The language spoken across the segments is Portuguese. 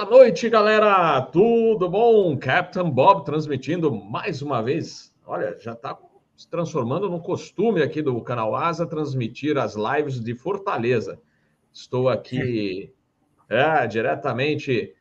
Boa noite, galera! Tudo bom? Captain Bob transmitindo mais uma vez. Olha, já está se transformando num costume aqui do canal Asa transmitir as lives de Fortaleza. Estou aqui é, diretamente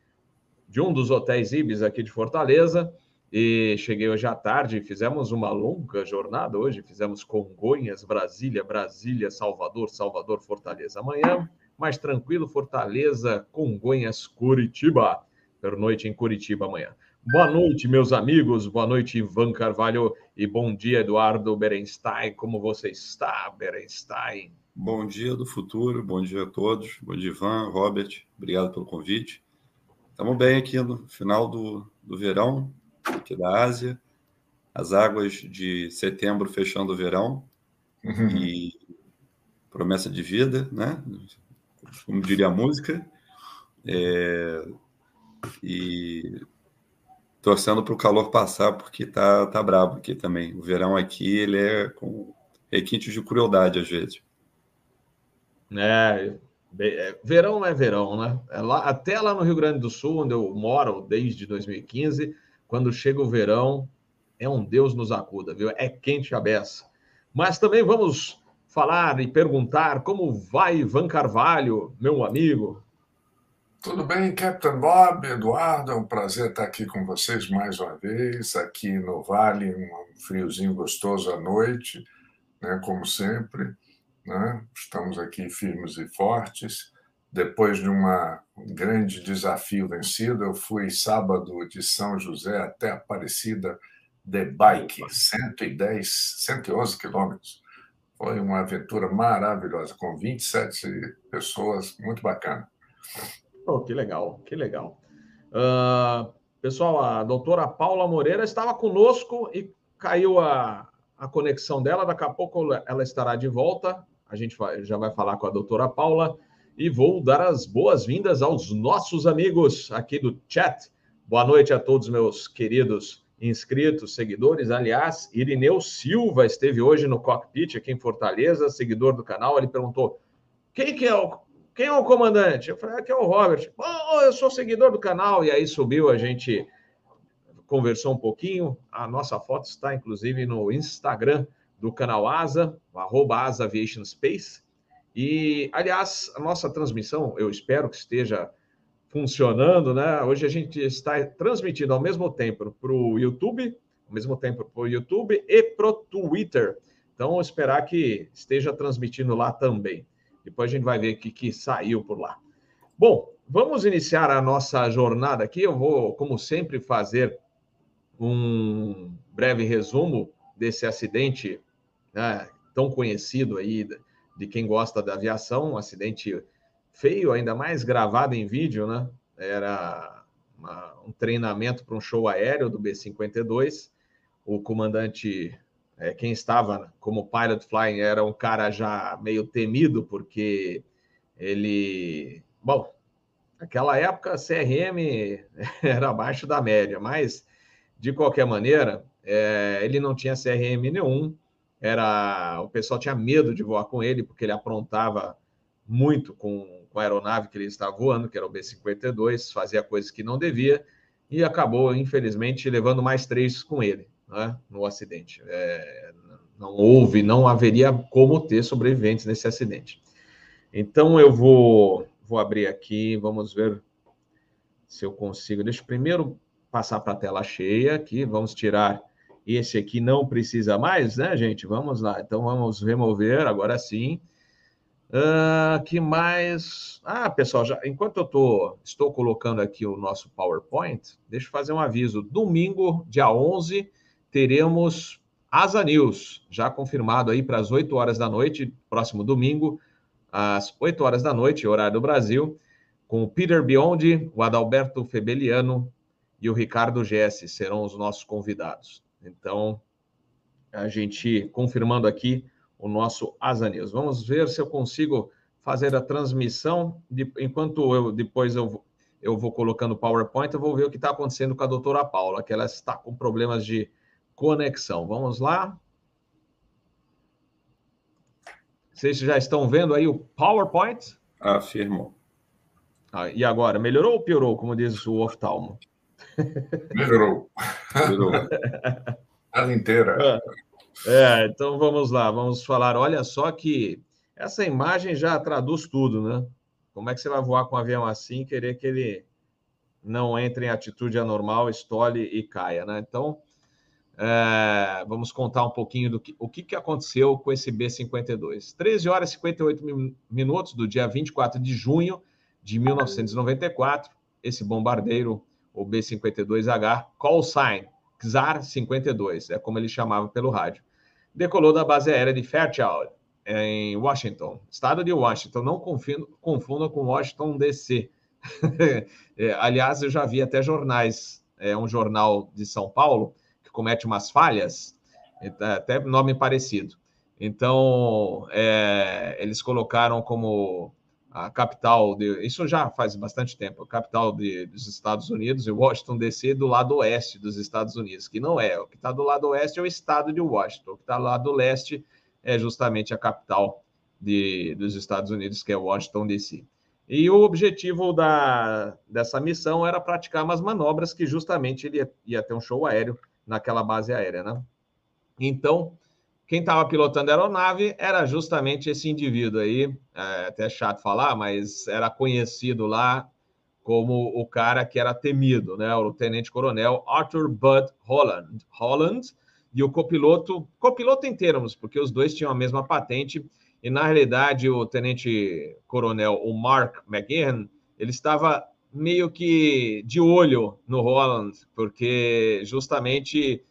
de um dos hotéis Ibis aqui de Fortaleza e cheguei hoje à tarde. Fizemos uma longa jornada hoje. Fizemos Congonhas, Brasília, Brasília, Salvador, Salvador, Fortaleza. Amanhã mais tranquilo, Fortaleza, Congonhas, Curitiba. Pernoite em Curitiba amanhã. Boa noite, meus amigos. Boa noite, Ivan Carvalho. E bom dia, Eduardo Berenstein. Como você está, Berenstein? Bom dia do futuro. Bom dia a todos. Bom dia, Ivan, Robert. Obrigado pelo convite. Estamos bem aqui no final do, do verão, aqui da Ásia. As águas de setembro fechando o verão. Uhum. E promessa de vida, né? Como diria a música, é, e torcendo para o calor passar, porque tá, tá brabo aqui também. O verão aqui, ele é com requintes de crueldade, às vezes. É, é, verão é verão, né? É lá, até lá no Rio Grande do Sul, onde eu moro desde 2015, quando chega o verão, é um Deus nos acuda, viu? É quente a beça. Mas também vamos falar e perguntar como vai Ivan Carvalho, meu amigo. Tudo bem, Captain Bob, Eduardo, é um prazer estar aqui com vocês mais uma vez, aqui no Vale, um friozinho gostoso à noite, né, como sempre. Né? Estamos aqui firmes e fortes. Depois de uma, um grande desafio vencido, eu fui sábado de São José até Aparecida de bike, 110, 111 quilômetros. Foi uma aventura maravilhosa, com 27 pessoas, muito bacana. Oh, que legal, que legal. Uh, pessoal, a doutora Paula Moreira estava conosco e caiu a, a conexão dela. Daqui a pouco ela estará de volta. A gente vai, já vai falar com a doutora Paula e vou dar as boas-vindas aos nossos amigos aqui do chat. Boa noite a todos, meus queridos inscritos, seguidores. Aliás, Irineu Silva esteve hoje no cockpit aqui em Fortaleza, seguidor do canal. Ele perguntou: quem que é o, quem é o comandante? Eu falei: aqui é o Robert. Oh, eu sou seguidor do canal. E aí subiu, a gente conversou um pouquinho. A nossa foto está, inclusive, no Instagram do canal Asa, arroba Asa Aviation Space. E, aliás, a nossa transmissão, eu espero que esteja funcionando, né? Hoje a gente está transmitindo ao mesmo tempo para o YouTube, ao mesmo tempo para o YouTube e para o Twitter. Então, esperar que esteja transmitindo lá também. Depois a gente vai ver o que, que saiu por lá. Bom, vamos iniciar a nossa jornada aqui. Eu vou, como sempre, fazer um breve resumo desse acidente né, tão conhecido aí de quem gosta da aviação, um acidente feio, ainda mais gravado em vídeo, né? Era uma, um treinamento para um show aéreo do B-52. O comandante, é, quem estava como pilot flying, era um cara já meio temido, porque ele. Bom, naquela época, CRM era abaixo da média, mas, de qualquer maneira, é, ele não tinha CRM nenhum. Era, o pessoal tinha medo de voar com ele, porque ele aprontava muito com com a aeronave que ele estava voando, que era o B-52, fazia coisas que não devia e acabou, infelizmente, levando mais três com ele né, no acidente. É, não houve, não haveria como ter sobreviventes nesse acidente. Então, eu vou, vou abrir aqui, vamos ver se eu consigo. Deixa eu primeiro passar para a tela cheia aqui, vamos tirar esse aqui, não precisa mais, né, gente? Vamos lá, então vamos remover, agora sim. Uh, que mais? Ah, pessoal, já, enquanto eu tô, estou colocando aqui o nosso PowerPoint, deixa eu fazer um aviso. Domingo, dia 11, teremos Asa News, já confirmado aí para as 8 horas da noite, próximo domingo, às 8 horas da noite, horário do Brasil, com o Peter Biondi, o Adalberto Febeliano e o Ricardo Gessi serão os nossos convidados. Então, a gente confirmando aqui o nosso Asa News. Vamos ver se eu consigo fazer a transmissão. De, enquanto eu depois eu, eu vou colocando o PowerPoint, eu vou ver o que está acontecendo com a doutora Paula, que ela está com problemas de conexão. Vamos lá. Vocês já estão vendo aí o PowerPoint? Afirmo. Ah, e agora, melhorou ou piorou, como diz o oftalmo? Melhorou. Melhorou. A inteira. É, então vamos lá, vamos falar. Olha só que essa imagem já traduz tudo, né? Como é que você vai voar com um avião assim, querer que ele não entre em atitude anormal, estole e caia, né? Então, é, vamos contar um pouquinho do que, o que, que aconteceu com esse B-52. 13 horas e 58 minutos do dia 24 de junho de 1994, esse bombardeiro, o B-52H, call sign, XAR 52, é como ele chamava pelo rádio, decolou da base aérea de Fairchild, em Washington, estado de Washington. Não confunda com Washington DC. é, aliás, eu já vi até jornais, é um jornal de São Paulo, que comete umas falhas, até nome parecido. Então, é, eles colocaram como a capital, de, isso já faz bastante tempo, a capital de, dos Estados Unidos, e Washington DC, do lado oeste dos Estados Unidos, que não é. O que está do lado oeste é o estado de Washington, o que está do lado leste é justamente a capital de, dos Estados Unidos, que é Washington DC. E o objetivo da, dessa missão era praticar umas manobras que justamente ele ia, ia ter um show aéreo naquela base aérea, né? Então, quem estava pilotando a aeronave era justamente esse indivíduo aí, é até chato falar, mas era conhecido lá como o cara que era temido, né? O tenente-coronel Arthur Bud Holland. Holland e o copiloto, copiloto em termos, porque os dois tinham a mesma patente, e na realidade o tenente-coronel, o Mark McGeehan, ele estava meio que de olho no Holland, porque justamente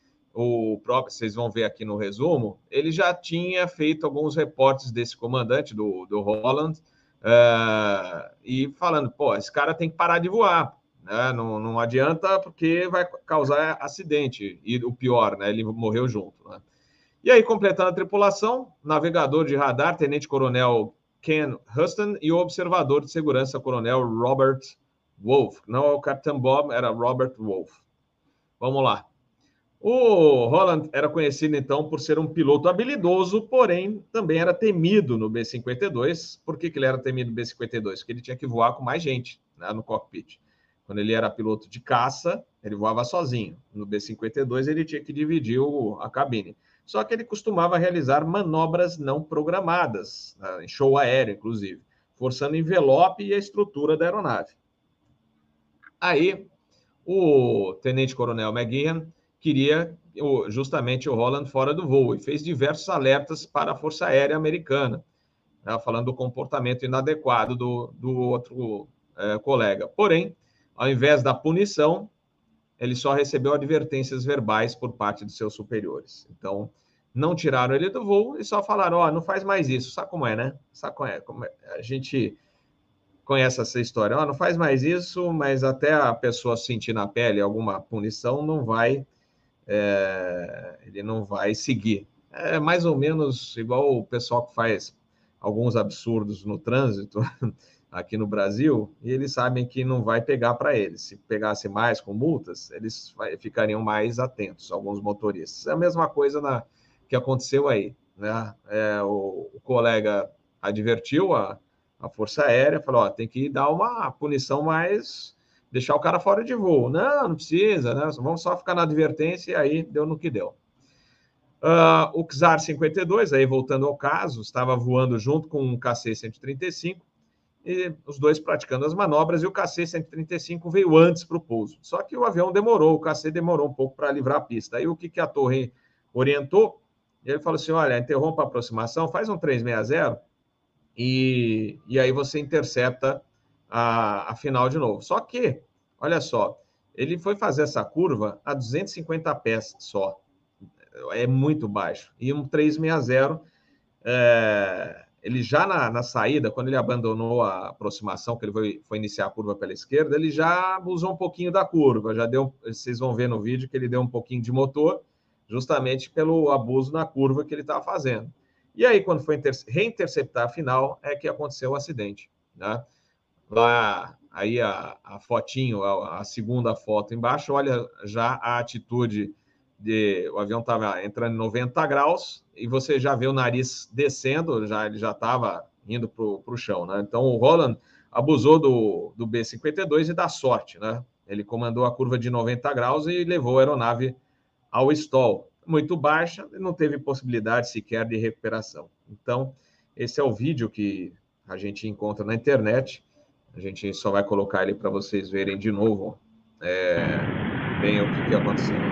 o próprio, vocês vão ver aqui no resumo, ele já tinha feito alguns reportes desse comandante, do, do Holland, uh, e falando, pô, esse cara tem que parar de voar, né? Não, não adianta porque vai causar acidente. E o pior, né? Ele morreu junto. Né? E aí, completando a tripulação, navegador de radar, tenente-coronel Ken Huston e o observador de segurança, coronel Robert Wolf. Não é o Capitão Bob, era Robert Wolf. Vamos lá. O Holland era conhecido então por ser um piloto habilidoso, porém também era temido no B-52. Por que, que ele era temido no B-52? Porque ele tinha que voar com mais gente né, no cockpit. Quando ele era piloto de caça, ele voava sozinho. No B-52, ele tinha que dividir o, a cabine. Só que ele costumava realizar manobras não programadas, né, em show aéreo, inclusive, forçando o envelope e a estrutura da aeronave. Aí, o tenente-coronel McGeehan queria justamente o Holland fora do voo e fez diversos alertas para a Força Aérea Americana, né, falando do comportamento inadequado do, do outro é, colega. Porém, ao invés da punição, ele só recebeu advertências verbais por parte de seus superiores. Então, não tiraram ele do voo e só falaram: ó, oh, não faz mais isso. Sabe como é, né? Sabe como é? Como é? A gente conhece essa história. Ó, oh, não faz mais isso, mas até a pessoa sentir na pele alguma punição, não vai, é, ele não vai seguir. É mais ou menos igual o pessoal que faz alguns absurdos no trânsito. aqui no Brasil e eles sabem que não vai pegar para eles. Se pegasse mais com multas, eles ficariam mais atentos, alguns motoristas. É a mesma coisa na, que aconteceu aí. Né? É, o, o, colega advertiu a, a Força Aérea, falou: ó, tem que dar uma punição mais. Deixar o cara fora de voo. Não, não precisa, né? vamos só ficar na advertência e aí deu no que deu. Uh, o XAR 52, aí voltando ao caso, estava voando junto com um KC-135 e os dois praticando as manobras, e o KC-135 veio antes para o pouso. Só que o avião demorou, o KC demorou um pouco para livrar a pista. Aí o que, que a torre orientou? Ele falou assim: olha, interrompa a aproximação, faz um 360 e, e aí você intercepta a, a final de novo. Só que, olha só, ele foi fazer essa curva a 250 pés só. É muito baixo. E um 360 é, ele já na, na, saída, quando ele abandonou a aproximação, que ele foi, foi, iniciar a curva pela esquerda, ele já abusou um pouquinho da curva, já deu, vocês vão ver no vídeo que ele deu um pouquinho de motor, justamente pelo abuso na curva que ele estava fazendo. E aí, quando foi reinterceptar a final, é que aconteceu o acidente, né? Lá, aí a, a fotinho, a, a segunda foto embaixo, olha já a atitude de, o avião estava entrando em 90 graus e você já vê o nariz descendo, já ele já estava indo para o chão, né? Então o Roland, abusou do, do B-52 e da sorte, né? Ele comandou a curva de 90 graus e levou a aeronave ao stall. Muito baixa, não teve possibilidade sequer de recuperação. Então, esse é o vídeo que a gente encontra na internet. A gente só vai colocar ele para vocês verem de novo é, bem o que, que aconteceu.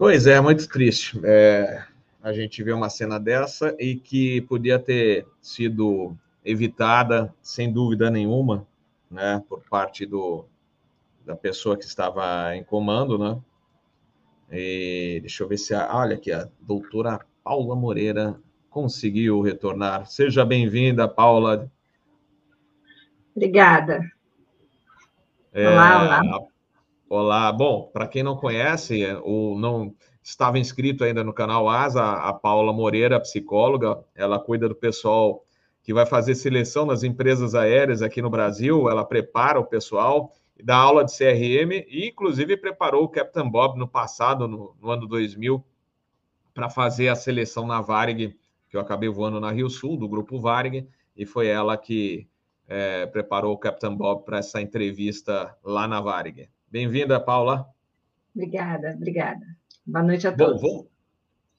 Pois é, muito triste. É, a gente vê uma cena dessa e que podia ter sido evitada, sem dúvida nenhuma, né, por parte do, da pessoa que estava em comando, né? E deixa eu ver se a, olha aqui, a doutora Paula Moreira conseguiu retornar. Seja bem-vinda, Paula. Obrigada. É, olá, olá. Olá, bom, para quem não conhece ou não estava inscrito ainda no canal Asa, a Paula Moreira, psicóloga, ela cuida do pessoal que vai fazer seleção nas empresas aéreas aqui no Brasil, ela prepara o pessoal, dá aula de CRM e inclusive preparou o Captain Bob no passado, no, no ano 2000, para fazer a seleção na Varig, que eu acabei voando na Rio Sul, do grupo Varig, e foi ela que é, preparou o Captain Bob para essa entrevista lá na Varig. Bem-vinda, Paula. Obrigada, obrigada. Boa noite a todos. Bom,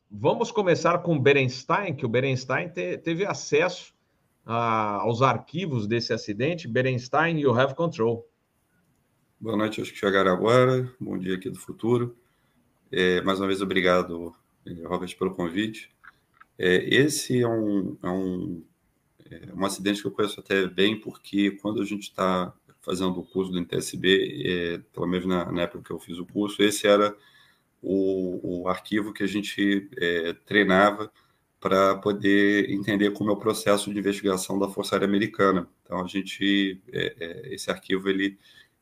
vamos começar com o Berenstein, que o Berenstein te, teve acesso a, aos arquivos desse acidente. Berenstein, you have control. Boa noite acho que chegaram agora. Bom dia aqui do futuro. É, mais uma vez, obrigado, Robert, pelo convite. É, esse é um, é um, é um acidente que eu conheço até bem, porque quando a gente está fazendo o curso do NTSB, é, pelo menos na, na, época que eu fiz o curso, esse era o, o arquivo que a gente é, treinava para poder entender como é o processo de investigação da Força Aérea Americana. Então, a gente, é, é, esse arquivo, ele,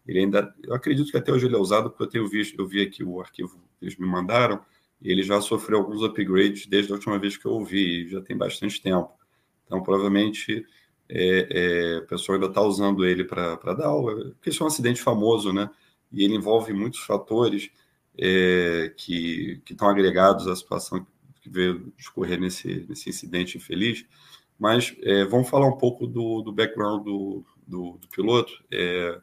ele ainda, eu acredito que até hoje ele é usado, porque eu tenho visto, eu vi aqui o arquivo que eles me mandaram, ele já sofreu alguns upgrades desde a última vez que eu ouvi, já tem bastante tempo. Então, provavelmente, é, é, o pessoal ainda está usando ele para dar aula, porque isso é um acidente famoso, né? E ele envolve muitos fatores é, que estão agregados à situação que veio discorrer nesse, nesse incidente infeliz. Mas é, vamos falar um pouco do, do background do, do, do piloto. É,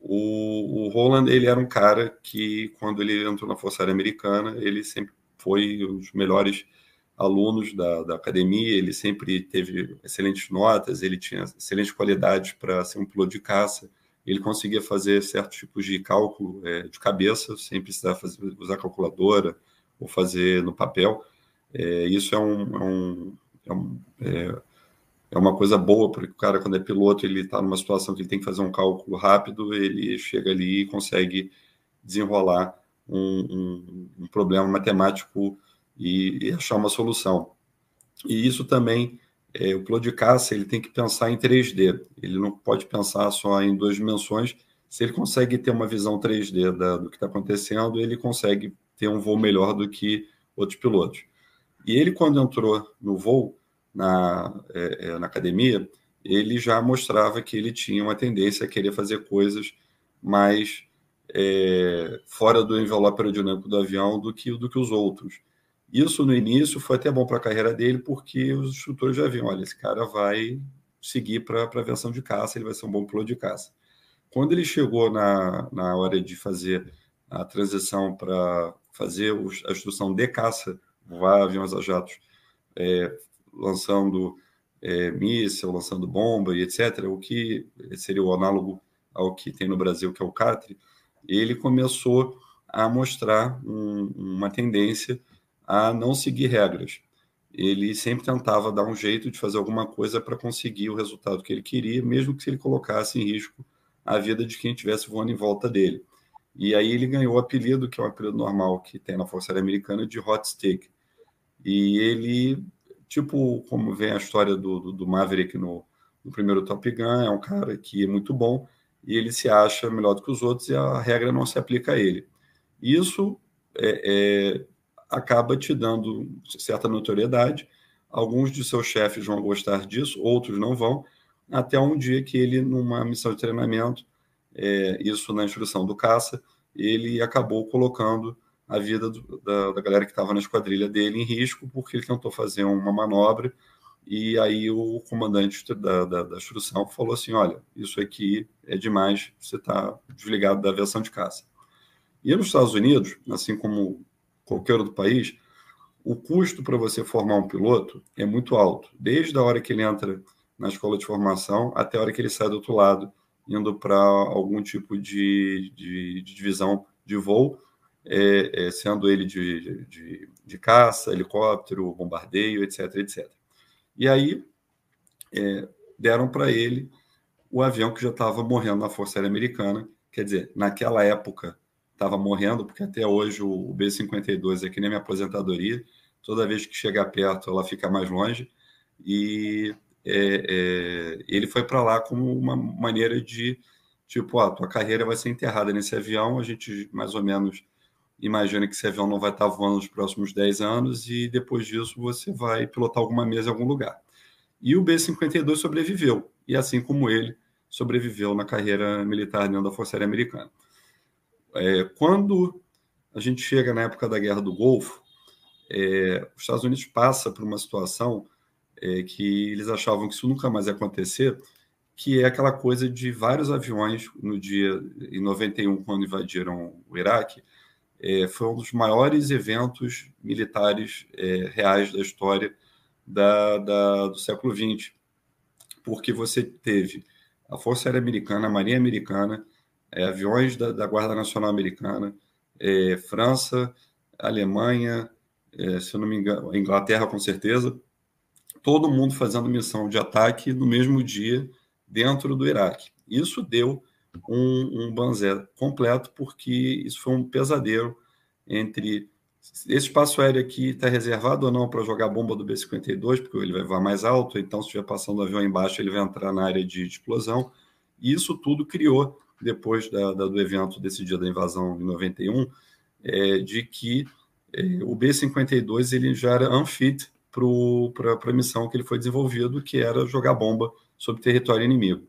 o, o, Roland ele era um cara que, quando ele entrou na Força Aérea Americana, ele sempre foi um dos melhores alunos da, da academia, ele sempre teve excelentes notas, ele tinha excelentes qualidades para ser um piloto de caça, ele conseguia fazer certos tipos de cálculo é, de cabeça, sem precisar fazer, usar calculadora ou fazer no papel. É, isso é, um, é, um, é, um, é, é uma coisa boa, porque o cara, quando é piloto, ele está numa situação que ele tem que fazer um cálculo rápido, ele chega ali e consegue desenrolar um, um, um problema matemático e, e achar uma solução. E isso também, é, o piloto de caça ele tem que pensar em 3D, ele não pode pensar só em duas dimensões. Se ele consegue ter uma visão 3D da, do que está acontecendo, ele consegue ter um voo melhor do que outros pilotos. E ele, quando entrou no voo, na, é, é na academia, ele já mostrava que ele tinha uma tendência a querer fazer coisas mais é, fora do envelope aerodinâmico do avião do que, do que os outros. Isso no início foi até bom para a carreira dele, porque os instrutores já viam: olha, esse cara vai seguir para a aviação de caça, ele vai ser um bom piloto de caça. Quando ele chegou na, na hora de fazer a transição para fazer os, a instrução de caça, voar aviões a jatos, é, lançando é, míssil, lançando bomba e etc., o que seria o análogo ao que tem no Brasil, que é o CATRI, ele começou a mostrar um, uma tendência a não seguir regras. Ele sempre tentava dar um jeito de fazer alguma coisa para conseguir o resultado que ele queria, mesmo que ele colocasse em risco a vida de quem estivesse voando em volta dele. E aí ele ganhou o apelido, que é um apelido normal que tem na Força Aérea Americana, de hot stick. E ele, tipo, como vem a história do, do, do Maverick no, no primeiro Top Gun, é um cara que é muito bom e ele se acha melhor do que os outros e a regra não se aplica a ele. Isso é, é, acaba te dando certa notoriedade. Alguns de seus chefes vão gostar disso, outros não vão, até um dia que ele, numa missão de treinamento, é, isso na instrução do caça, ele acabou colocando a vida do, da, da, galera que estava na esquadrilha dele em risco, porque ele tentou fazer uma manobra e aí o comandante da, da, da instrução falou assim, olha, isso aqui é demais, você está desligado da aviação de caça. E nos Estados Unidos, assim como qualquer outro país, o custo para você formar um piloto é muito alto, desde a hora que ele entra na escola de formação até a hora que ele sai do outro lado, indo para algum tipo de, de, de, divisão de voo, é, é, sendo ele de, de, de, caça, helicóptero, bombardeio, etc, etc. E aí é, deram para ele o avião que já estava morrendo na Força Aérea Americana, quer dizer, naquela época estava morrendo, porque até hoje o B-52 é que nem minha aposentadoria, toda vez que chega perto ela fica mais longe, e é, é, ele foi para lá como uma maneira de, tipo, a tua carreira vai ser enterrada nesse avião, a gente mais ou menos imagina que esse avião não vai estar voando nos próximos 10 anos e depois disso você vai pilotar alguma mesa em algum lugar. E o B-52 sobreviveu, e assim como ele, sobreviveu na carreira militar dentro da Força Aérea Americana. É, quando a gente chega na época da Guerra do Golfo, é, os Estados Unidos passa por uma situação é, que eles achavam que isso nunca mais ia acontecer, que é aquela coisa de vários aviões no dia em 91, quando invadiram o Iraque, é, foi um dos maiores eventos militares é, reais da história da, da, do século XX, porque você teve a Força Aérea Americana, a Marinha Americana, é, aviões da, da, Guarda Nacional Americana, é, França, Alemanha, é, se eu não me engano, Inglaterra com certeza, todo mundo fazendo missão de ataque no mesmo dia dentro do Iraque. Isso deu um, um banzé completo, porque isso foi um pesadelo entre esse espaço aéreo aqui está reservado ou não para jogar bomba do B-52, porque ele vai voar mais alto, então se estiver passando o avião embaixo, ele vai entrar na área de explosão. E isso tudo criou, depois da, da, do evento desse dia da invasão em 91, é, de que é, o B-52 ele já era unfit para a missão que ele foi desenvolvido, que era jogar bomba sobre território inimigo.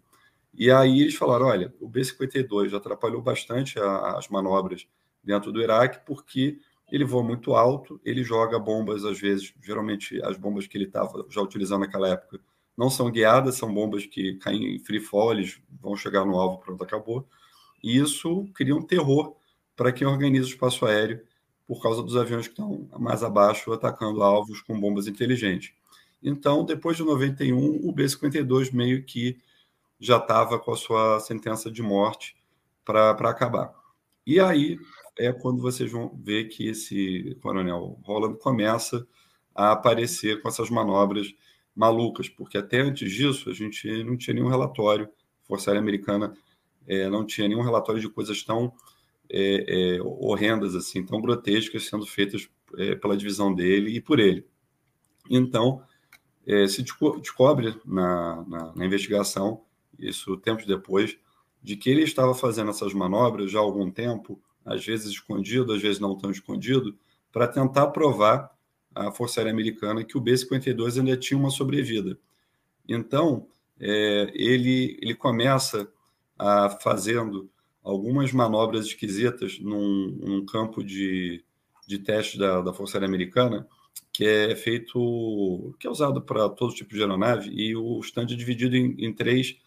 E aí eles falaram: olha, o B-52 atrapalhou bastante a, as manobras dentro do Iraque, porque ele voa muito alto, ele joga bombas, às vezes, geralmente as bombas que ele estava já utilizando naquela época não são guiadas, são bombas que caem em free fall, eles vão chegar no alvo, pronto, acabou. E isso cria um terror para quem organiza o espaço aéreo, por causa dos aviões que estão mais abaixo atacando alvos com bombas inteligentes. Então, depois de 91, o B-52 meio que já estava com a sua sentença de morte para acabar. E aí é quando vocês vão ver que esse coronel Roland começa a aparecer com essas manobras malucas, porque até antes disso a gente não tinha nenhum relatório, a Força Aérea Americana é, não tinha nenhum relatório de coisas tão é, é, horrendas, assim, tão grotescas sendo feitas é, pela divisão dele e por ele. Então, é, se descobre na, na, na investigação isso tempos depois, de que ele estava fazendo essas manobras já há algum tempo, às vezes escondido, às vezes não tão escondido, para tentar provar à Força Aérea Americana que o B-52 ainda tinha uma sobrevida. Então, é, ele, ele começa a fazendo algumas manobras esquisitas num, num campo de, de teste da, da Força Aérea Americana, que é feito, que é usado para todo tipo de aeronave, e o stand é dividido em, em três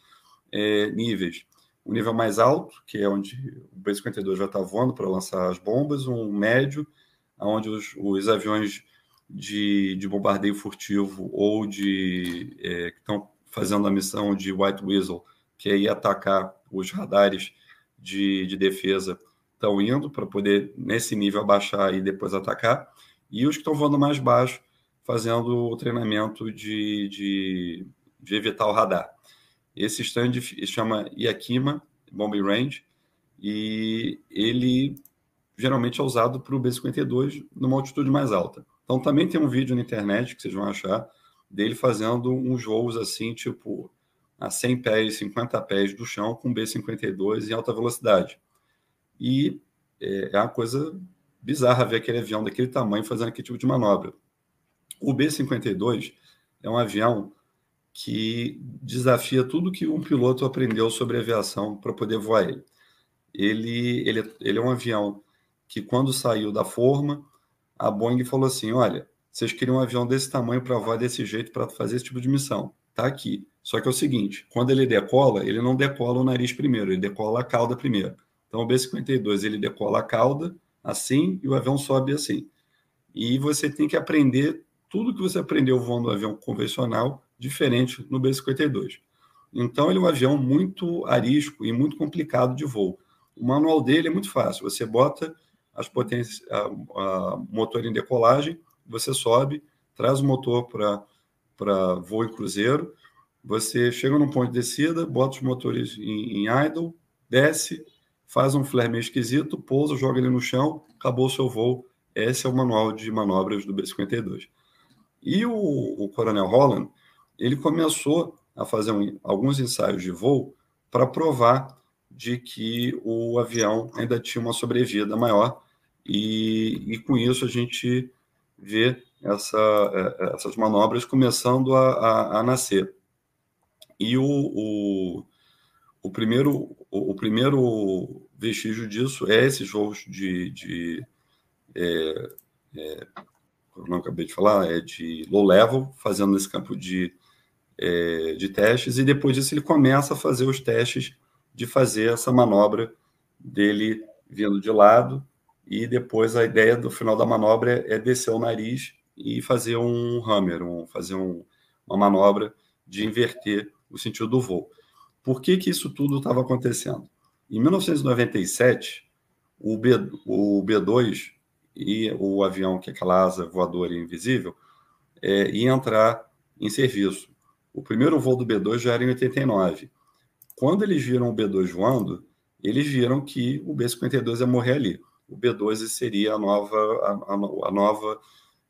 é, níveis. um nível mais alto, que é onde o B-52 já está voando para lançar as bombas, um médio, onde os, os aviões de, de, bombardeio furtivo ou de é, que estão fazendo a missão de White Weasel, que é ir atacar os radares de, de defesa, estão indo para poder, nesse nível, abaixar e depois atacar. E os que estão voando mais baixo, fazendo o treinamento de, de, de evitar o radar. Esse stand chama Yakima Bombing Range e ele geralmente é usado para o B-52 numa altitude mais alta. Então também tem um vídeo na internet que vocês vão achar dele fazendo uns voos assim, tipo a 100 pés, 50 pés do chão com B-52 em alta velocidade. E é, é uma coisa bizarra ver aquele avião daquele tamanho fazendo aquele tipo de manobra. O B-52 é um avião que desafia tudo que um piloto aprendeu sobre aviação para poder voar ele. Ele, ele. ele é um avião que, quando saiu da forma, a Boeing falou assim: olha, vocês queriam um avião desse tamanho para voar desse jeito para fazer esse tipo de missão. Tá aqui. Só que é o seguinte: quando ele decola, ele não decola o nariz primeiro, ele decola a cauda primeiro. Então, o B-52 ele decola a cauda assim e o avião sobe assim. E você tem que aprender tudo que você aprendeu voando um avião convencional diferente no B-52. Então, ele é um avião muito arisco e muito complicado de voo. O manual dele é muito fácil. Você bota as potências, a, a motor em decolagem, você sobe, traz o motor para voo em cruzeiro, você chega num ponto de descida, bota os motores em, em idle, desce, faz um flare meio esquisito, pousa, joga ele no chão, acabou o seu voo. Esse é o manual de manobras do B-52. E o, o Coronel Holland, ele começou a fazer um, alguns ensaios de voo para provar de que o avião ainda tinha uma sobrevida maior e, e com isso a gente vê essa, é, é, essas manobras começando a, a, a nascer. E o, o, o, primeiro, o, o, primeiro vestígio disso é esses voos de, de é, é, eu não acabei de falar, é de low level, fazendo nesse campo de é, de testes, e depois disso ele começa a fazer os testes de fazer essa manobra dele vindo de lado, e depois a ideia do final da manobra é descer o nariz e fazer um hammer, um, fazer um, uma manobra de inverter o sentido do voo. Por que, que isso tudo estava acontecendo? Em 1997, o, B, o B2 e o avião, que é aquela asa voadora invisível, é, ia entrar em serviço. O primeiro voo do B2 já era em 89. Quando eles viram o B2 voando, eles viram que o B-52 ia morrer ali. O B-12 seria a nova, a, a, nova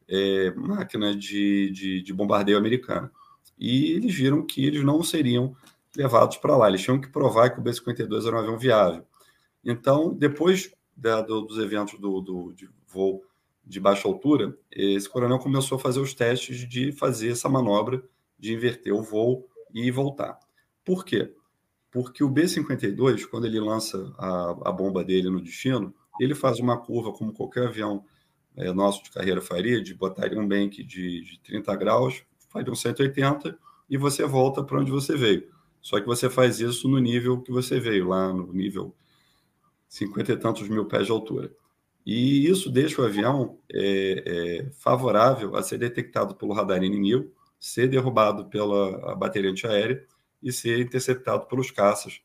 é, máquina de, de, de, bombardeio americana. E eles viram que eles não seriam levados para lá. Eles tinham que provar que o B-52 era um avião viável. Então, depois da, do, dos eventos do, do, de voo de baixa altura, esse coronel começou a fazer os testes de fazer essa manobra de inverter o voo e voltar. Por quê? Porque o B-52, quando ele lança a, a, bomba dele no destino, ele faz uma curva como qualquer avião é, nosso de carreira faria, de botar um bank de, de 30 graus, faria um 180 e você volta para onde você veio. Só que você faz isso no nível que você veio, lá no nível 50 e tantos mil pés de altura. E isso deixa o avião é, é, favorável a ser detectado pelo radar inimigo ser derrubado pela bateria antiaérea e ser interceptado pelos caças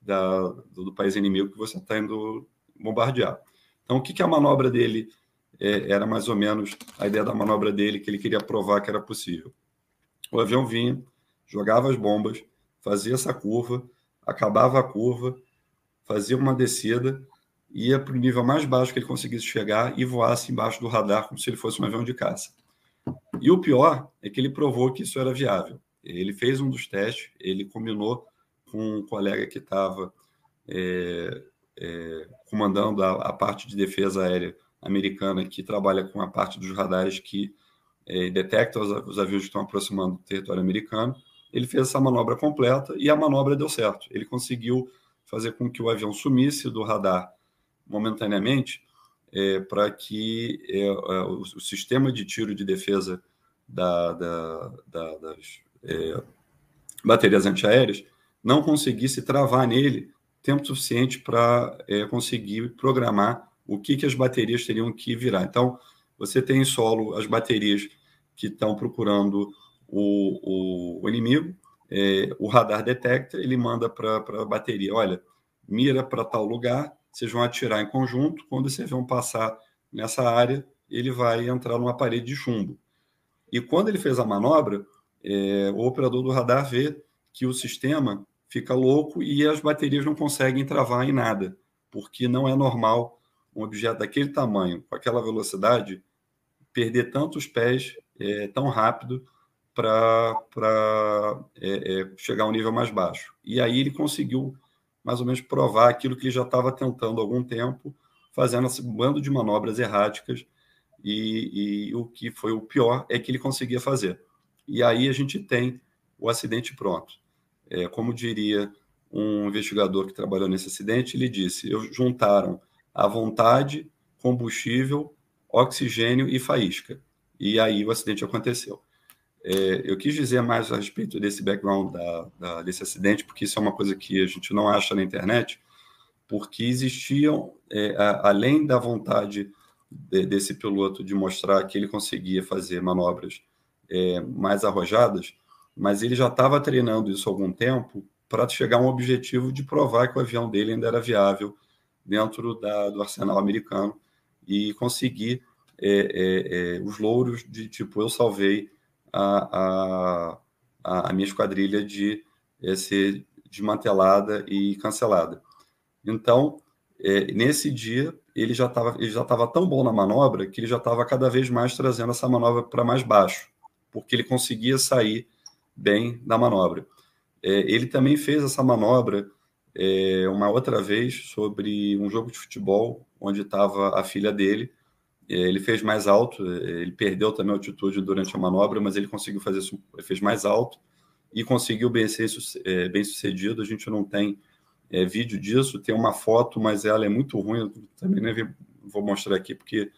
da, do, do, país inimigo que você está indo bombardear. Então, o que, que a manobra dele é, era mais ou menos a ideia da manobra dele, que ele queria provar que era possível. O avião vinha, jogava as bombas, fazia essa curva, acabava a curva, fazia uma descida, ia para o nível mais baixo que ele conseguisse chegar e voasse embaixo do radar como se ele fosse um avião de caça. E o pior é que ele provou que isso era viável. Ele fez um dos testes, ele combinou com um colega que estava é, é, comandando a, a, parte de defesa aérea americana, que trabalha com a parte dos radares que é, detecta os, os aviões que estão aproximando do território americano. Ele fez essa manobra completa e a manobra deu certo. Ele conseguiu fazer com que o avião sumisse do radar momentaneamente é, para que é, é, o, o, sistema de tiro de defesa da, da, da, das é, baterias antiaéreas não conseguisse travar nele tempo suficiente para é, conseguir programar o que, que as baterias teriam que virar. Então, você tem em solo as baterias que estão procurando o, o, o inimigo, é, o radar detecta, ele manda para a bateria, olha, mira para tal lugar, vocês vão atirar em conjunto, quando vocês vão passar nessa área, ele vai entrar numa parede de chumbo. E quando ele fez a manobra, é, o operador do radar vê que o sistema fica louco e as baterias não conseguem travar em nada, porque não é normal um objeto daquele tamanho, com aquela velocidade, perder tantos pés é, tão rápido para é, é, chegar a um nível mais baixo. E aí ele conseguiu mais ou menos provar aquilo que ele já estava tentando há algum tempo, fazendo esse bando de manobras erráticas, e, e, o que foi o pior é que ele conseguia fazer. E aí a gente tem o acidente pronto. É, como diria um investigador que trabalhou nesse acidente, ele disse: eu juntaram a vontade, combustível, oxigênio e faísca. E aí o acidente aconteceu. É, eu quis dizer mais a respeito desse background da, da, desse acidente, porque isso é uma coisa que a gente não acha na internet, porque existiam, é, a, além da vontade de, desse piloto de mostrar que ele conseguia fazer manobras é, mais arrojadas, mas ele já estava treinando isso há algum tempo para chegar a um objetivo de provar que o avião dele ainda era viável dentro da, do arsenal americano e conseguir é, é, é os louros de tipo eu salvei a, a, a minha esquadrilha de é, ser desmantelada e cancelada. Então, é, nesse dia, ele já estava ele já estava tão bom na manobra que ele já estava cada vez mais trazendo essa manobra para mais baixo, porque ele conseguia sair bem da manobra. É, ele também fez essa manobra é, uma outra vez sobre um jogo de futebol onde estava a filha dele é, ele fez mais alto, é, ele perdeu também a altitude durante a manobra, mas ele conseguiu fazer isso, ele fez mais alto e conseguiu bem, ser, é, bem sucedido. A gente não tem é, vídeo disso, tem uma foto, mas ela é muito ruim. Eu também nem vou mostrar aqui porque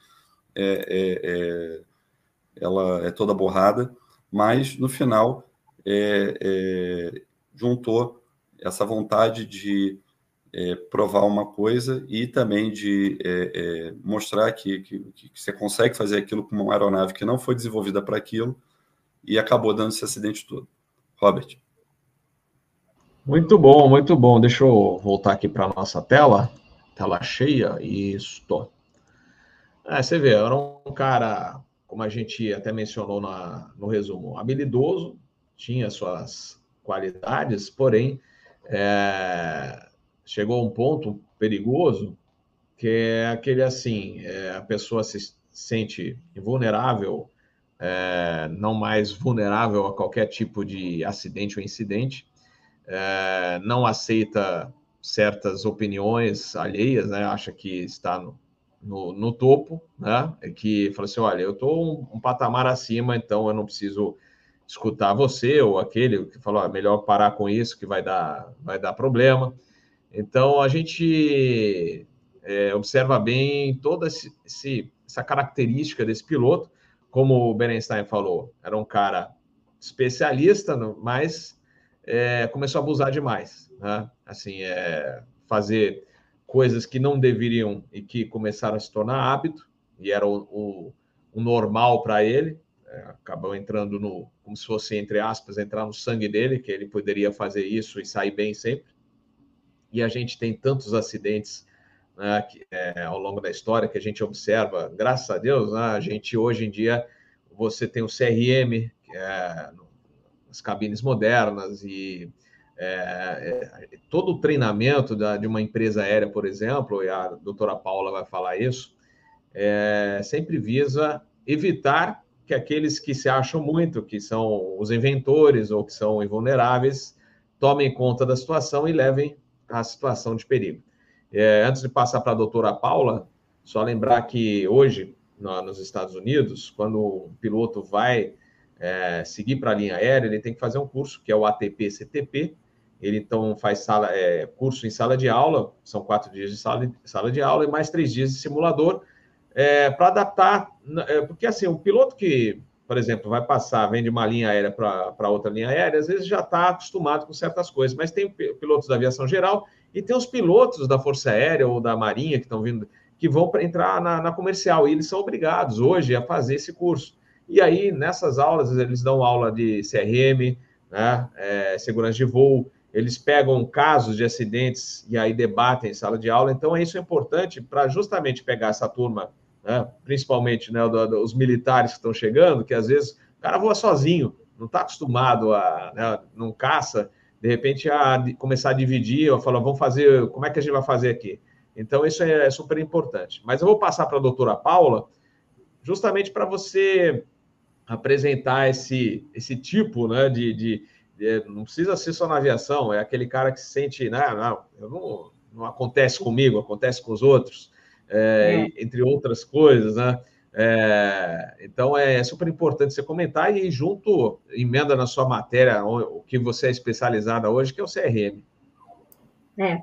é, é, é, ela é toda borrada, mas no final juntou essa vontade de é, provar uma coisa e também de é, é, mostrar que, que, que, você consegue fazer aquilo com uma aeronave que não foi desenvolvida para aquilo e acabou dando esse acidente todo. Robert. Muito bom, muito bom. Deixa eu voltar aqui para a nossa tela, tela cheia. Isso. É, você vê, era um cara, como a gente até mencionou na, no resumo, habilidoso, tinha suas qualidades, porém, é, chegou a um ponto perigoso que é aquele assim, é, a pessoa se sente vulnerável, é, não mais vulnerável a qualquer tipo de acidente ou incidente, é, não aceita certas opiniões alheias, né? acha que está no, no, no topo, né? Que fala assim, olha, eu estou um, um, patamar acima, então eu não preciso escutar você ou aquele que falou, ah, melhor parar com isso que vai dar, vai dar problema. Então, a gente é, observa bem toda esse, esse, essa característica desse piloto. Como o Berenstein falou, era um cara especialista, mas é, começou a abusar demais. Né? Assim, é, fazer coisas que não deveriam e que começaram a se tornar hábito, e era o, o, o normal para ele. É, entrando no, como se fosse, entre aspas, entrar no sangue dele, que ele poderia fazer isso e sair bem sempre. E a gente tem tantos acidentes né, que, é, ao longo da história que a gente observa, graças a Deus, né, a gente hoje em dia você tem o CRM, que é as cabines modernas e é, é, todo o treinamento da, de uma empresa aérea, por exemplo, e a doutora Paula vai falar isso, é, sempre visa evitar que aqueles que se acham muito, que são os inventores ou que são invulneráveis, tomem conta da situação e levem a situação de perigo. É, antes de passar para a doutora Paula, só lembrar que hoje, no, nos Estados Unidos, quando o piloto vai é, seguir para a linha aérea, ele tem que fazer um curso, que é o ATP-CTP. Ele então faz sala, é, curso em sala de aula, são quatro dias de sala de, sala de aula e mais três dias de simulador, é, para adaptar, é, porque assim, o piloto que por exemplo, vai passar, vem de uma linha aérea para outra linha aérea, às vezes já está acostumado com certas coisas, mas tem pilotos da aviação geral E tem os pilotos da Força Aérea ou da Marinha que estão vindo, que vão entrar na, na comercial, e eles são obrigados hoje a fazer esse curso. E aí, nessas aulas, eles dão aula de CRM, né, é, segurança de voo, eles pegam casos de acidentes e aí debatem em sala de aula. Então, isso é importante para justamente pegar essa turma, né, principalmente né, do, do, os militares que estão chegando, que às vezes o cara voa sozinho, não está acostumado a, né, não caça, de repente a começar a dividir, ou falar, vamos fazer, como é que a gente vai fazer aqui? Então, isso é, é super importante. Mas eu vou passar para a doutora Paula, justamente para você apresentar esse, esse tipo né, de, de não precisa ser só na aviação, é aquele cara que se sente, não, não, não, não acontece comigo, acontece com os outros, é, é. entre outras coisas, né? É, então é super importante você comentar e junto emenda na sua matéria o que você é especializada hoje, que é o CRM. É,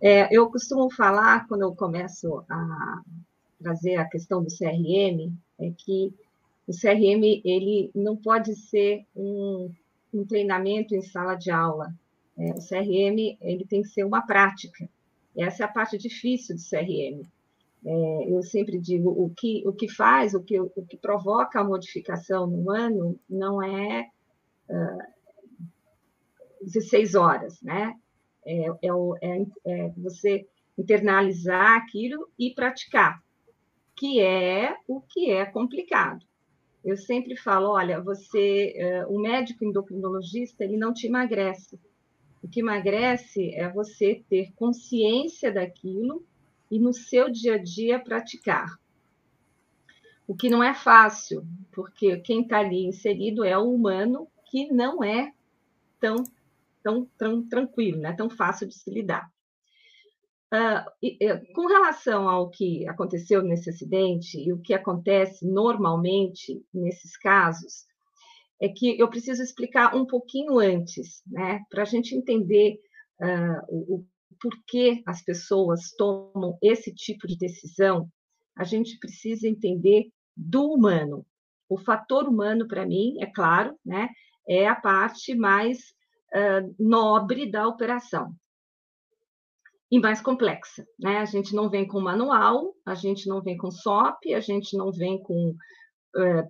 é, eu costumo falar quando eu começo a trazer a questão do CRM é que o CRM ele não pode ser um um treinamento em sala de aula. É, o CRM ele tem que ser uma prática. Essa é a parte difícil do CRM. É, eu sempre digo, o que, o que faz, o que, o que provoca a modificação no ano não é uh, 16 horas, né? É, é, é, é, você internalizar aquilo e praticar, que é o que é complicado. Eu sempre falo, olha, você, uh, o médico endocrinologista, ele não te emagrece. O que emagrece é você ter consciência daquilo e no seu dia a dia praticar. O que não é fácil, porque quem está ali inserido é o humano que não é tão, tão, tão tranquilo, não é tão fácil de se lidar. Uh, com relação ao que aconteceu nesse acidente e o que acontece normalmente nesses casos, é que eu preciso explicar um pouquinho antes, né, para a gente entender uh, o, o porquê as pessoas tomam esse tipo de decisão. A gente precisa entender do humano. O fator humano, para mim, é claro, né, é a parte mais uh, nobre da operação e mais complexa. Né? A gente não vem com manual, a gente não vem com SOP, a gente não vem com, é,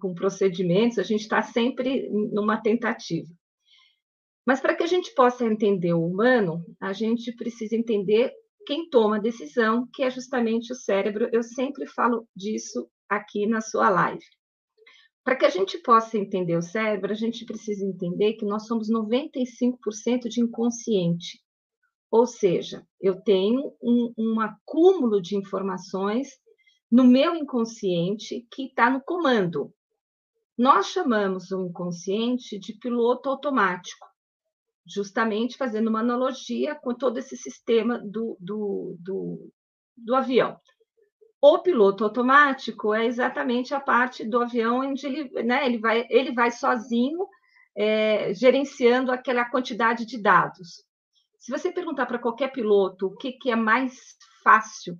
com procedimentos, a gente está sempre numa tentativa. Mas para que a gente possa entender o humano, a gente precisa entender quem toma a decisão, que é justamente o cérebro. Eu sempre falo disso aqui na sua live. Para que a gente possa entender o cérebro, a gente precisa entender que nós somos 95% de inconsciente. Ou seja, eu tenho um, um acúmulo de informações no meu inconsciente que está no comando. Nós chamamos o inconsciente de piloto automático, justamente fazendo uma analogia com todo esse sistema do, do, do, do avião. O piloto automático é exatamente a parte do avião onde ele, né, ele, vai, ele vai sozinho é, gerenciando aquela quantidade de dados. Se você perguntar para qualquer piloto o que, que é mais fácil,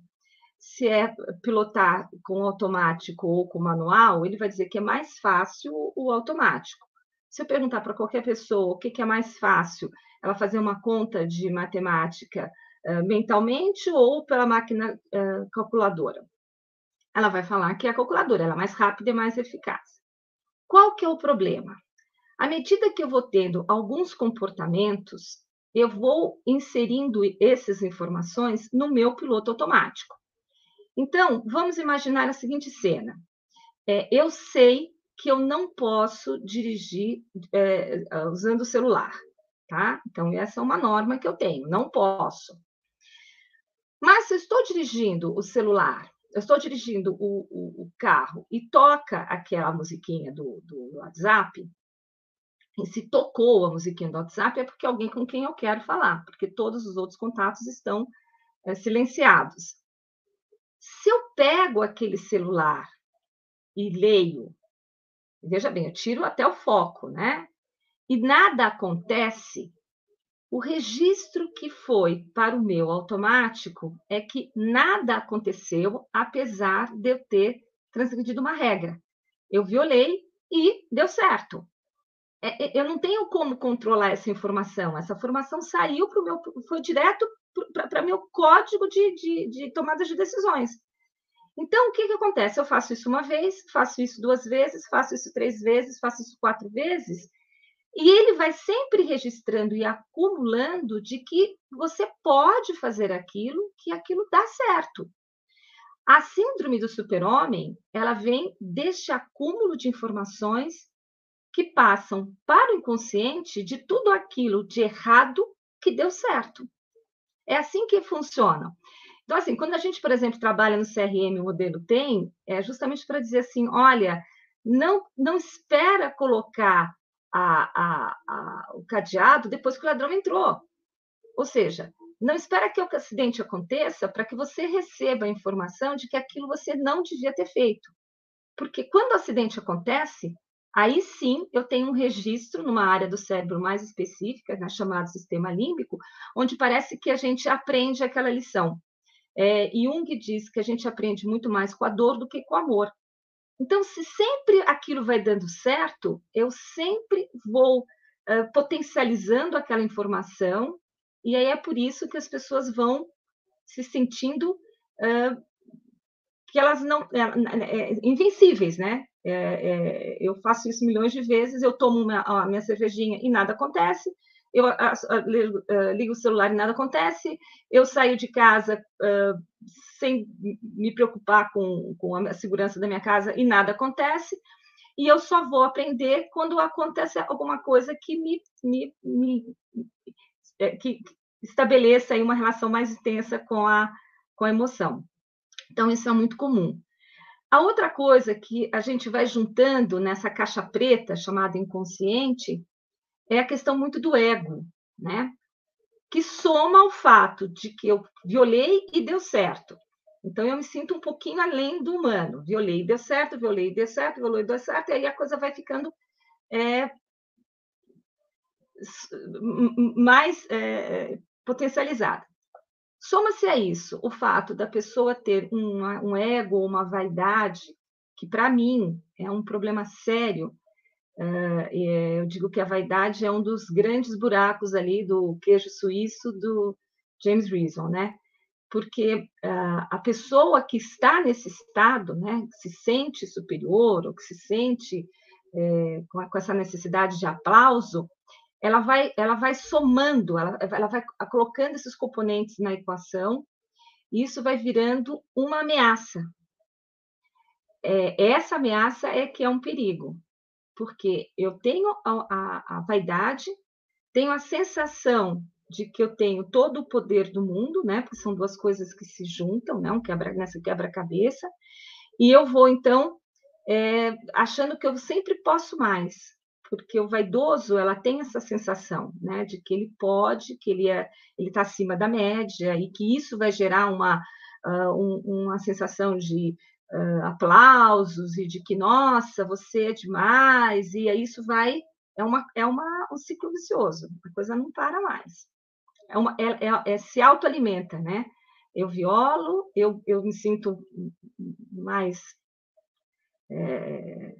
se é pilotar com automático ou com manual, ele vai dizer que é mais fácil o automático. Se eu perguntar para qualquer pessoa o que, que é mais fácil, ela fazer uma conta de matemática uh, mentalmente ou pela máquina uh, calculadora, ela vai falar que é a calculadora, ela é mais rápida e mais eficaz. Qual que é o problema? À medida que eu vou tendo alguns comportamentos, eu vou inserindo essas informações no meu piloto automático. Então, vamos imaginar a seguinte cena: é, eu sei que eu não posso dirigir é, usando o celular, tá? Então, essa é uma norma que eu tenho, não posso. Mas se eu estou dirigindo o celular, eu estou dirigindo o, o, o carro e toca aquela musiquinha do, do WhatsApp, e se tocou a musiquinha do WhatsApp é porque é alguém com quem eu quero falar, porque todos os outros contatos estão é, silenciados. Se eu pego aquele celular e leio, veja bem, eu tiro até o foco, né? E nada acontece, o registro que foi para o meu automático é que nada aconteceu, apesar de eu ter transgredido uma regra. Eu violei e deu certo. é, é, eu não tenho como controlar essa informação. Essa informação saiu para o meu, foi direto para meu código de, de, de tomada de decisões. Então, o que, que acontece? Eu faço isso uma vez, faço isso duas vezes, faço isso três vezes, faço isso quatro vezes, e ele vai sempre registrando e acumulando de que você pode fazer aquilo, que aquilo dá certo. A síndrome do super-homem, ela vem deste acúmulo de informações que passam para o inconsciente de tudo aquilo de errado que deu certo. É assim que funciona. Então, assim, quando a gente, por exemplo, trabalha no CRM, o modelo tem, é justamente para dizer assim, olha, não, não espera colocar a, a, a, o cadeado depois que o ladrão entrou. Ou seja, não espera que o acidente aconteça para que você receba a informação de que aquilo você não devia ter feito. Porque quando o acidente acontece, aí sim eu tenho um registro numa área do cérebro mais específica, né, chamado sistema límbico, onde parece que a gente aprende aquela lição. É, Jung diz que a gente aprende muito mais com a dor do que com o amor. Então, se sempre aquilo vai dando certo, eu sempre vou potencializando aquela informação, e aí é por isso que as pessoas vão se sentindo que elas não. É, é, invencíveis, né? É, é, eu faço isso milhões de vezes, eu tomo a minha cervejinha e nada acontece, eu a, a, ligo, uh, ligo, o celular e nada acontece, eu saio de casa uh, sem me preocupar com, com a segurança da minha casa e nada acontece, e eu só vou aprender quando acontece alguma coisa que me, me, me é, que estabeleça uma relação mais intensa com a, com a emoção. Então, isso é muito comum. A outra coisa que a gente vai juntando nessa caixa preta chamada inconsciente é a questão muito do ego, né? Que soma ao fato de que eu violei e deu certo. Então eu me sinto um pouquinho além do humano. Violei e deu certo, violei e deu certo, violei e deu certo, e aí a coisa vai ficando é, mais é, potencializada. Soma-se a isso o fato da pessoa ter um ego uma vaidade, que para mim é um problema sério, eu digo que a vaidade é um dos grandes buracos ali do queijo suíço do James Reason, né? Porque uh, a pessoa que está nesse estado, né, que se sente superior ou que se sente é, com, com, essa necessidade de aplauso, ela vai, ela vai somando, ela, ela vai colocando esses componentes na equação, e isso vai virando uma ameaça. É, essa ameaça é que é um perigo, porque eu tenho a, a, a vaidade, tenho a sensação de que eu tenho todo o poder do mundo, né? Porque são duas coisas que se juntam, né? Um quebra nessa quebra-cabeça, e eu vou então é, achando que eu sempre posso mais, porque o vaidoso ela tem essa sensação, né? De que ele pode, que ele é, ele está acima da média e que isso vai gerar uma uh, um, uma sensação de uh, aplausos e de que, nossa, você é demais, e isso vai. É, uma, é uma, um ciclo vicioso, a coisa não para mais. É, uma, é, é, é se autoalimenta, né? Eu violo, eu, eu me sinto mais. É,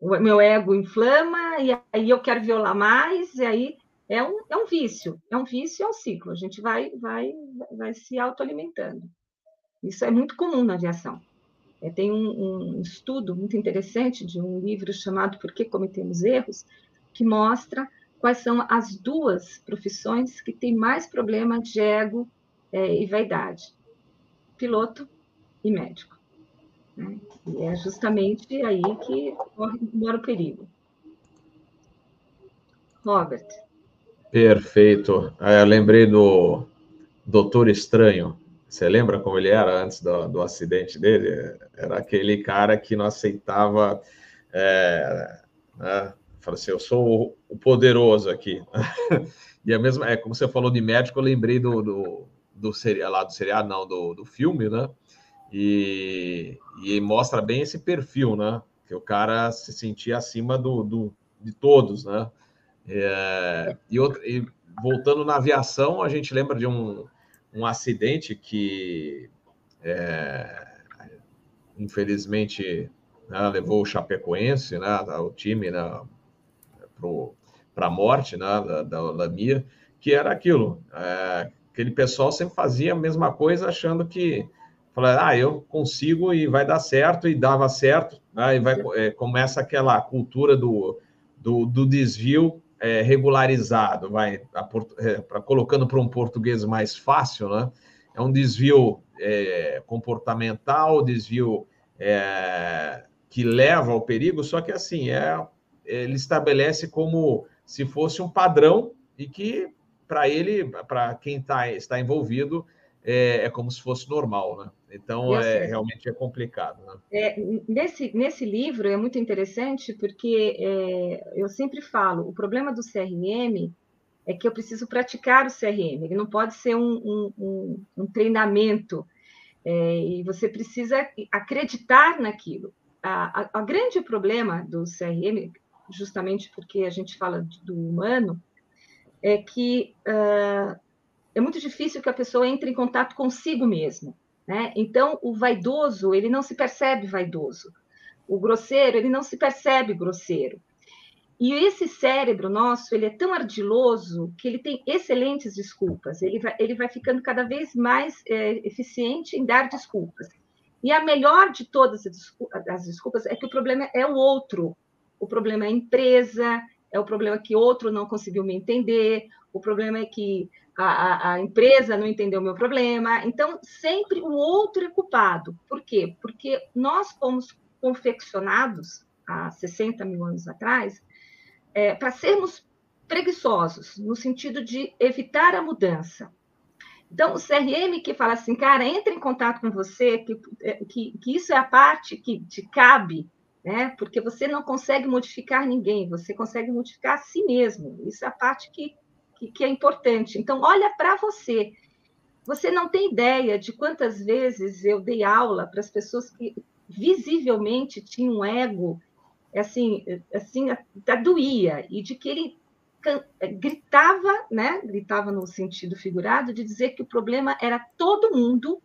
o meu ego inflama, e aí eu quero violar mais, e aí é um, é um vício, é um vício, é um ciclo. A gente vai, vai, vai se autoalimentando. Isso é muito comum na aviação. É, tem um, um, estudo muito interessante de um livro chamado Por que Cometemos Erros, que mostra quais são as duas profissões que têm mais problema de ego é, e vaidade: piloto e médico. Né? E é justamente aí que mora o perigo. Robert. Perfeito. É, lembrei do Doutor Estranho você lembra como ele era antes do, do acidente dele? Era aquele cara que não aceitava. É, né? Fala assim: eu sou o poderoso aqui. e a mesma, é como você falou de médico, eu lembrei do, do, do lá do seriado, não, do, do filme, né? E, e mostra bem esse perfil, né? Que o cara se sentia acima do, do de todos, né? É, e, e voltando na aviação, a gente lembra de um um acidente que, é, infelizmente, né, levou o Chapecoense, né, o time, né, para a morte né, da, da Lamia, que era aquilo. É, aquele pessoal sempre fazia a mesma coisa, achando que falar, ah, eu consigo e vai dar certo, e dava certo, né, e vai, é, começa aquela cultura do, do, do desvio é, regularizado, vai é, pra, colocando para um português mais fácil, né? É um desvio é, comportamental, desvio é, que leva ao perigo, só que assim é, ele estabelece como se fosse um padrão e que para ele, para quem tá, está envolvido, é, é, como se fosse normal, né? Então, assim, é, realmente é complicado. Né? É, nesse, nesse livro é muito interessante porque é, eu sempre falo, o problema do CRM é que eu preciso praticar o CRM, ele não pode ser um, um, um treinamento, é, e você precisa acreditar naquilo. A, grande problema do CRM, justamente porque a gente fala do humano, é que uh, é muito difícil que a pessoa entre em contato consigo mesmo. Né? Então, o vaidoso, ele não se percebe vaidoso. O grosseiro, ele não se percebe grosseiro. E esse cérebro nosso, ele é tão ardiloso que ele tem excelentes desculpas. Ele vai, ele vai ficando cada vez mais é, eficiente em dar desculpas. E a melhor de todas as desculpas é que o problema é o outro. O problema é a empresa, é o problema que outro não conseguiu me entender, o problema é que a, a, empresa não entendeu o meu problema. Então, sempre o outro é culpado. Por quê? Porque nós fomos confeccionados há 60 mil anos atrás é, para sermos preguiçosos, no sentido de evitar a mudança. Então, o CRM que fala assim, cara, entre em contato com você, que, é, que, que isso é a parte que te cabe, né? Porque você não consegue modificar ninguém, você consegue modificar a si mesmo. Isso é a parte que que, que é importante. Então, olha para você. Você não tem ideia de quantas vezes eu dei aula para as pessoas que visivelmente tinham um ego, assim, assim, até doía, e de que ele gritava, né? Gritava no sentido figurado, de dizer que o problema era todo mundo,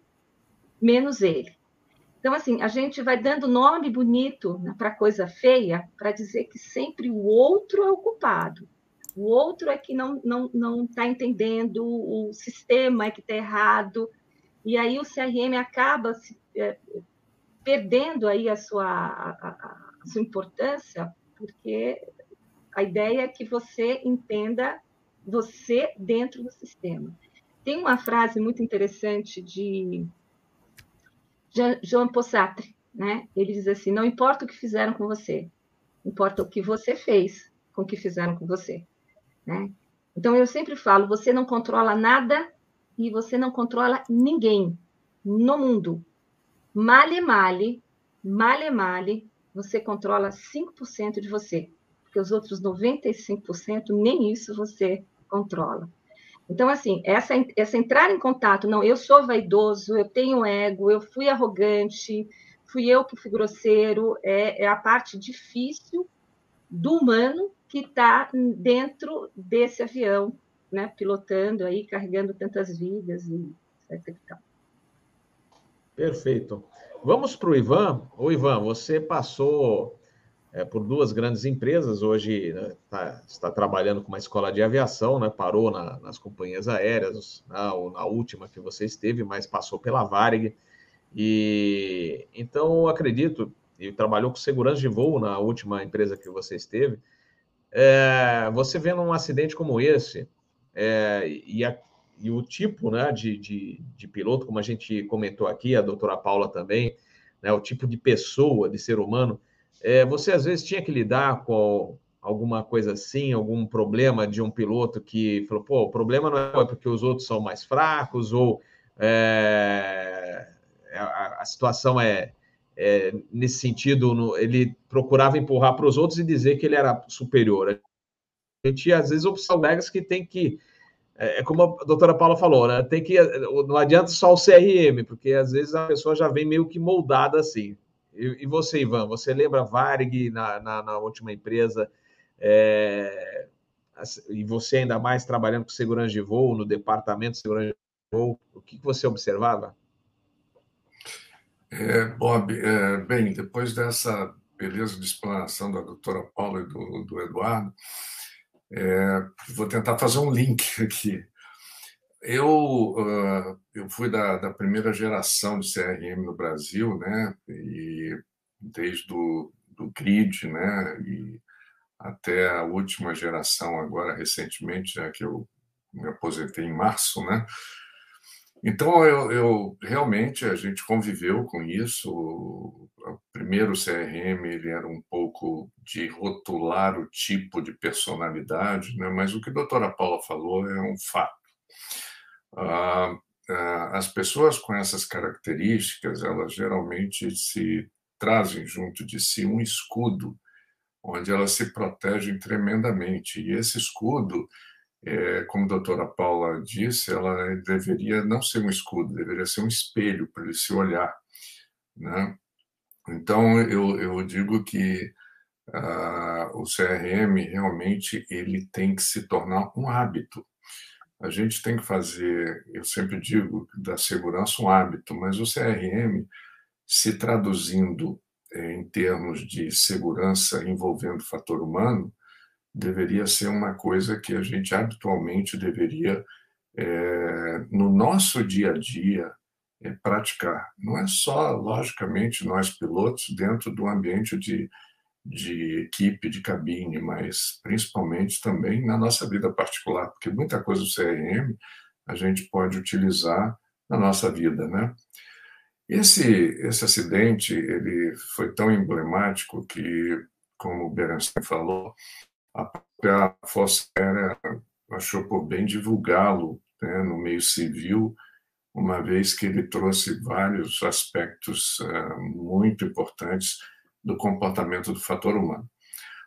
menos ele. Então, assim, a gente vai dando nome bonito para coisa feia para dizer que sempre o outro é o culpado o outro é que não está não, não tá entendendo, o sistema é que está errado, e aí o CRM acaba se, é, perdendo aí a sua, a, a sua importância, porque a ideia é que você entenda você dentro do sistema. Tem uma frase muito interessante de Jean Paul Sartre, né? Ele diz assim: não importa o que fizeram com você, importa o que você fez com o que fizeram com você. Né? Então, eu sempre falo: você não controla nada e você não controla ninguém no mundo. Male, male, male, male, você controla 5% de você, porque os outros 95% nem isso você controla. Então, assim, essa, essa entrar em contato, não, eu sou vaidoso, eu tenho ego, eu fui arrogante, fui eu que fui grosseiro, é, é a parte difícil do humano que está dentro desse avião, né, pilotando aí, carregando tantas vidas e etc. Perfeito. Vamos para o Ivan. Ô, Ivan, você passou é, por duas grandes empresas, hoje né, tá, está trabalhando com uma escola de aviação, né, parou na, nas companhias aéreas, na, na, última que você esteve, mas passou pela Varig. E então acredito, e trabalhou com segurança de voo na última empresa que você esteve é, você vendo um acidente como esse, é, e, a, e, o tipo né, de, de, de, piloto, como a gente comentou aqui, a doutora Paula também, né, o tipo de pessoa, de ser humano, é, você às vezes tinha que lidar com alguma coisa assim, algum problema de um piloto que falou, pô, o problema não é porque os outros são mais fracos, ou é, a, a situação é, é, nesse sentido, no, ele procurava empurrar para os outros e dizer que ele era superior. A gente, às vezes, opção colegas que tem que, é, é como a doutora Paula falou, né? Tem que, não adianta só o CRM, porque às vezes a pessoa já vem meio que moldada assim. E, e você, Ivan, você lembra Varig na, na, na última empresa, é, e você ainda mais trabalhando com segurança de voo, no departamento de segurança de voo, o que, que você observava? É, Bob, é, bem, depois dessa beleza de explanação da doutora Paula e do, do Eduardo. É, vou tentar fazer um link aqui. Eu, uh, eu fui da, da, primeira geração de CRM no Brasil, né? E desde o do grid, né? E até a última geração agora recentemente, já que eu me aposentei em março, né? Então eu, eu realmente a gente conviveu com isso. O primeiro CRM ele era um pouco de rotular o tipo de personalidade, né? Mas o que a doutora Paula falou é um fato. Ah, ah, as pessoas com essas características, elas geralmente se trazem junto de si um escudo, onde elas se protegem tremendamente. E esse escudo, é, como a doutora Paula disse, ela deveria não ser um escudo, deveria ser um espelho para ele se olhar. Né? Então, eu, eu digo que uh, o CRM realmente ele tem que se tornar um hábito. A gente tem que fazer, eu sempre digo, da segurança um hábito, mas o CRM, se traduzindo é, em termos de segurança envolvendo fator humano, deveria ser uma coisa que a gente habitualmente deveria, é, no nosso dia a dia, é, praticar. Não é só, logicamente, nós pilotos dentro do ambiente de de equipe, de cabine, mas principalmente também na nossa vida particular, porque muita coisa do CRM a gente pode utilizar na nossa vida, né? Esse esse acidente ele foi tão emblemático que, como o Berenstein falou, a própria Força Aérea achou por bem divulgá-lo né, no meio civil, uma vez que ele trouxe vários aspectos uh, muito importantes do comportamento do fator humano.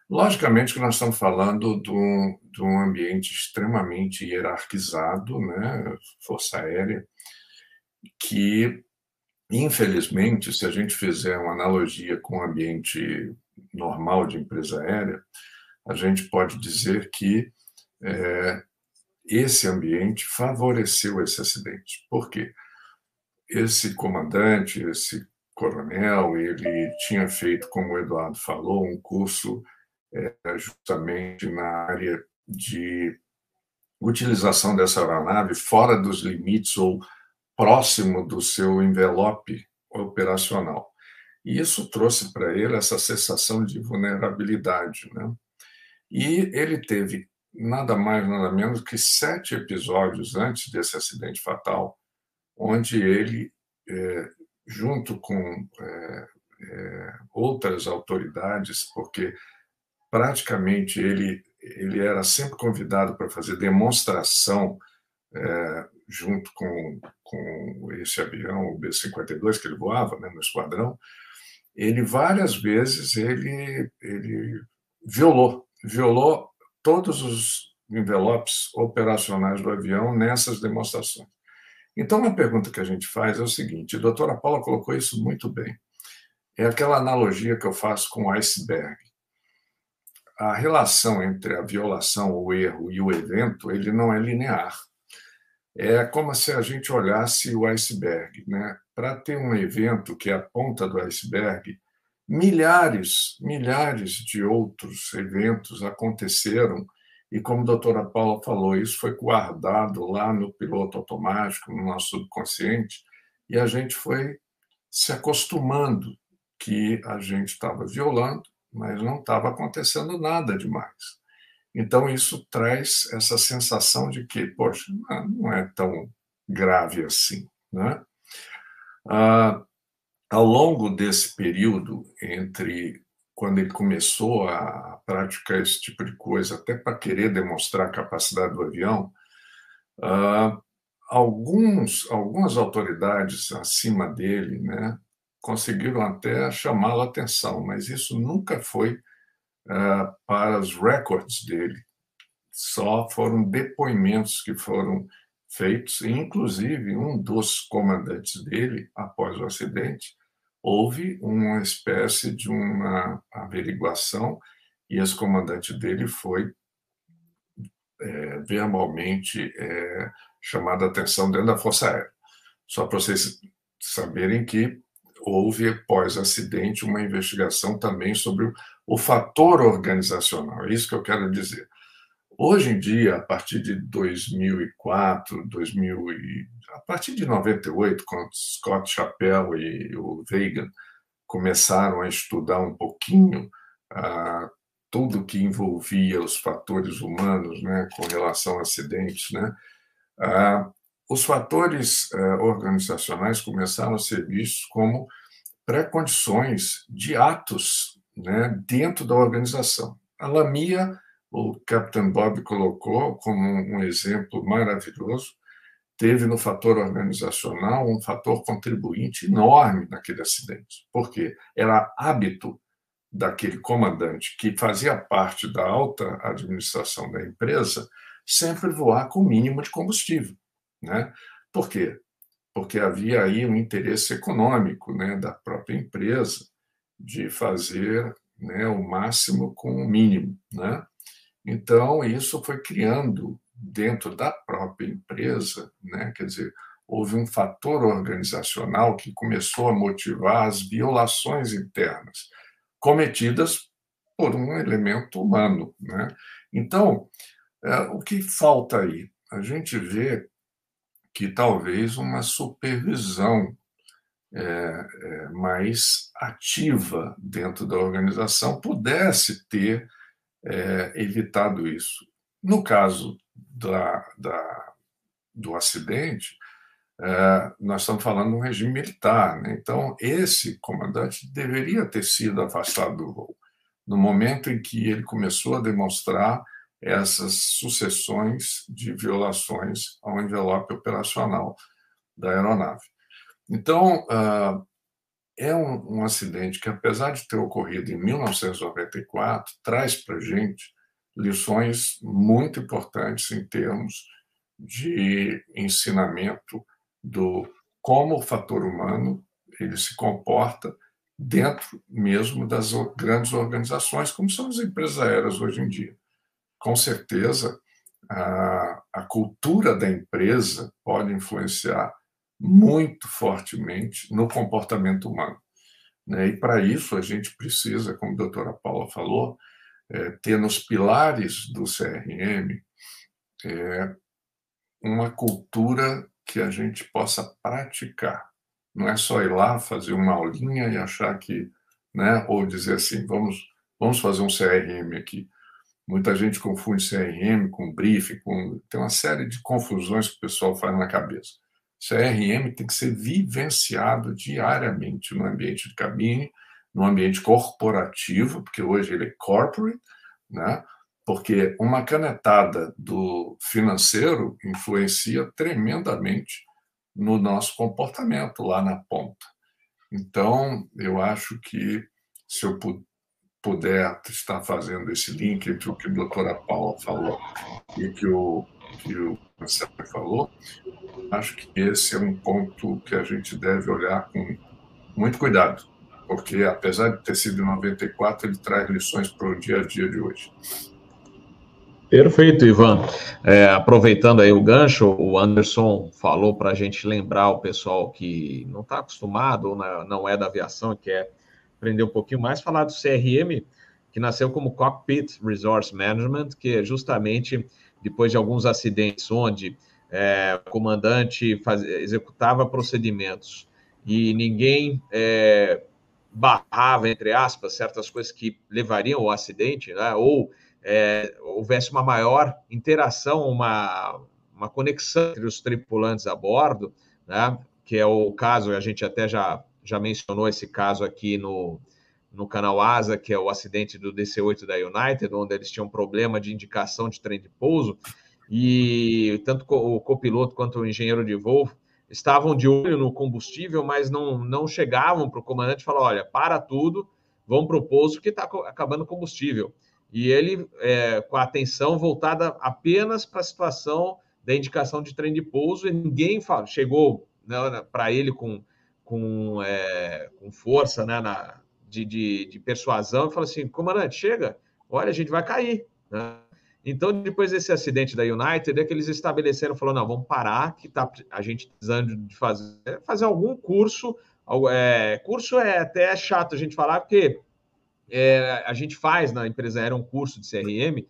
Logicamente que nós estamos falando de um, de um ambiente extremamente hierarquizado, né, força aérea, que, infelizmente, se a gente fizer uma analogia com o ambiente normal de empresa aérea, a gente pode dizer que é, esse ambiente favoreceu esse acidente. Por quê? Esse comandante, esse coronel, ele tinha feito, como o Eduardo falou, um curso é, justamente na área de utilização dessa aeronave fora dos limites ou próximo do seu envelope operacional. E isso trouxe para ele essa sensação de vulnerabilidade. Né? E ele teve nada mais, nada menos que sete episódios antes desse acidente fatal, onde ele é, junto com é, é, outras autoridades, porque praticamente ele, ele era sempre convidado para fazer demonstração é, junto com, com esse avião, o B-52, que ele voava né, no esquadrão, ele várias vezes ele, ele violou, violou todos os envelopes operacionais do avião nessas demonstrações. Então, uma pergunta que a gente faz é o seguinte: a doutora Paula colocou isso muito bem. É aquela analogia que eu faço com o iceberg. A relação entre a violação, o erro e o evento, ele não é linear. É como se a gente olhasse o iceberg. Né? Para ter um evento que é a ponta do iceberg, milhares, milhares de outros eventos aconteceram e como a doutora Paula falou, isso foi guardado lá no piloto automático, no nosso subconsciente, e a gente foi se acostumando que a gente estava violando, mas não estava acontecendo nada demais. Então, isso traz essa sensação de que, poxa, não é tão grave assim. Né? Ah, ao longo desse período entre quando ele começou a praticar esse tipo de coisa, até para querer demonstrar a capacidade do avião, uh, alguns, algumas autoridades acima dele né, conseguiram até chamá-lo a atenção, mas isso nunca foi uh, para os recordes dele. Só foram depoimentos que foram feitos, inclusive um dos comandantes dele, após o acidente, houve uma espécie de uma averiguação e esse comandante dele foi é, verbalmente é, chamado a atenção dentro da Força Aérea. Só para vocês saberem que houve, pós-acidente, uma investigação também sobre o fator organizacional. É isso que eu quero dizer. Hoje em dia, a partir de 2004, 2000 e, a partir de 98, quando Scott Chappell e o Reagan começaram a estudar um pouquinho ah, tudo que envolvia os fatores humanos, né, com relação a acidentes, né, ah, os fatores ah, organizacionais começaram a ser vistos como pré-condições de atos né, dentro da organização. A Lamia, o Captain Bob colocou como um exemplo maravilhoso, teve no fator organizacional um fator contribuinte enorme naquele acidente. porque Era hábito daquele comandante que fazia parte da alta administração da empresa sempre voar com o mínimo de combustível. Né? Por quê? Porque havia aí um interesse econômico né, da própria empresa de fazer né, o máximo com o mínimo. Né? Então, isso foi criando dentro da própria empresa, né, quer dizer, houve um fator organizacional que começou a motivar as violações internas cometidas por um elemento humano. Né? Então, é, o que falta aí? A gente vê que talvez uma supervisão é, é, mais ativa dentro da organização pudesse ter é, evitado isso. No caso da, da do acidente, é, nós estamos falando de um regime militar. Né? Então, esse comandante deveria ter sido afastado do voo no momento em que ele começou a demonstrar essas sucessões de violações ao envelope operacional da aeronave. Então, uh, é um, um, acidente que, apesar de ter ocorrido em 1994, traz para a gente lições muito importantes em termos de ensinamento do como o fator humano ele se comporta dentro mesmo das grandes organizações, como são as empresas aéreas hoje em dia. Com certeza, a, a cultura da empresa pode influenciar muito fortemente no comportamento humano. Né? E para isso a gente precisa, como a doutora Paula falou, é, ter nos pilares do CRM é, uma cultura que a gente possa praticar. Não é só ir lá fazer uma aulinha e achar que, né, ou dizer assim, vamos, vamos fazer um CRM aqui. Muita gente confunde CRM com briefing, com tem uma série de confusões que o pessoal faz na cabeça. CRM tem que ser vivenciado diariamente no ambiente de cabine, no ambiente corporativo, porque hoje ele é corporate, né? porque uma canetada do financeiro influencia tremendamente no nosso comportamento lá na ponta. Então, eu acho que se eu puder estar fazendo esse link entre o que a doutora Paula falou e que o, que o Marcelo falou, acho que esse é um ponto que a gente deve olhar com muito cuidado, porque apesar de ter sido em 94, ele traz lições para o dia a dia de hoje. Perfeito, Ivan. É, aproveitando aí o gancho, o Anderson falou para a gente lembrar o pessoal que não está acostumado ou não é da aviação quer aprender um pouquinho mais, falar do CRM, que nasceu como Cockpit Resource Management, que é justamente depois de alguns acidentes onde é, o comandante faz, executava procedimentos e ninguém é, barrava, entre aspas, certas coisas que levariam ao acidente, né, ou é, houvesse uma maior interação, uma, uma conexão entre os tripulantes a bordo, né? que é o caso, a gente até já, já mencionou esse caso aqui no, no canal ASA, que é o acidente do DC-8 da United, onde eles tinham problema de indicação de trem de pouso, e tanto o copiloto quanto o engenheiro de voo estavam de olho no combustível, mas não, não chegavam para o comandante e olha, para tudo, vão para o pouso que está acabando o combustível. E ele é, com a atenção voltada apenas para a situação da indicação de trem de pouso, e ninguém fala, chegou né, para ele com, com, é, com força né, na, de, de, de, persuasão e falou assim: comandante, chega, olha, a gente vai cair. Né? Então, depois desse acidente da United, é que eles estabeleceram, falou, não, vamos parar, que tá a gente precisando de fazer, fazer algum curso É, curso é até chato a gente falar, porque é, a gente faz na empresa era um curso de CRM,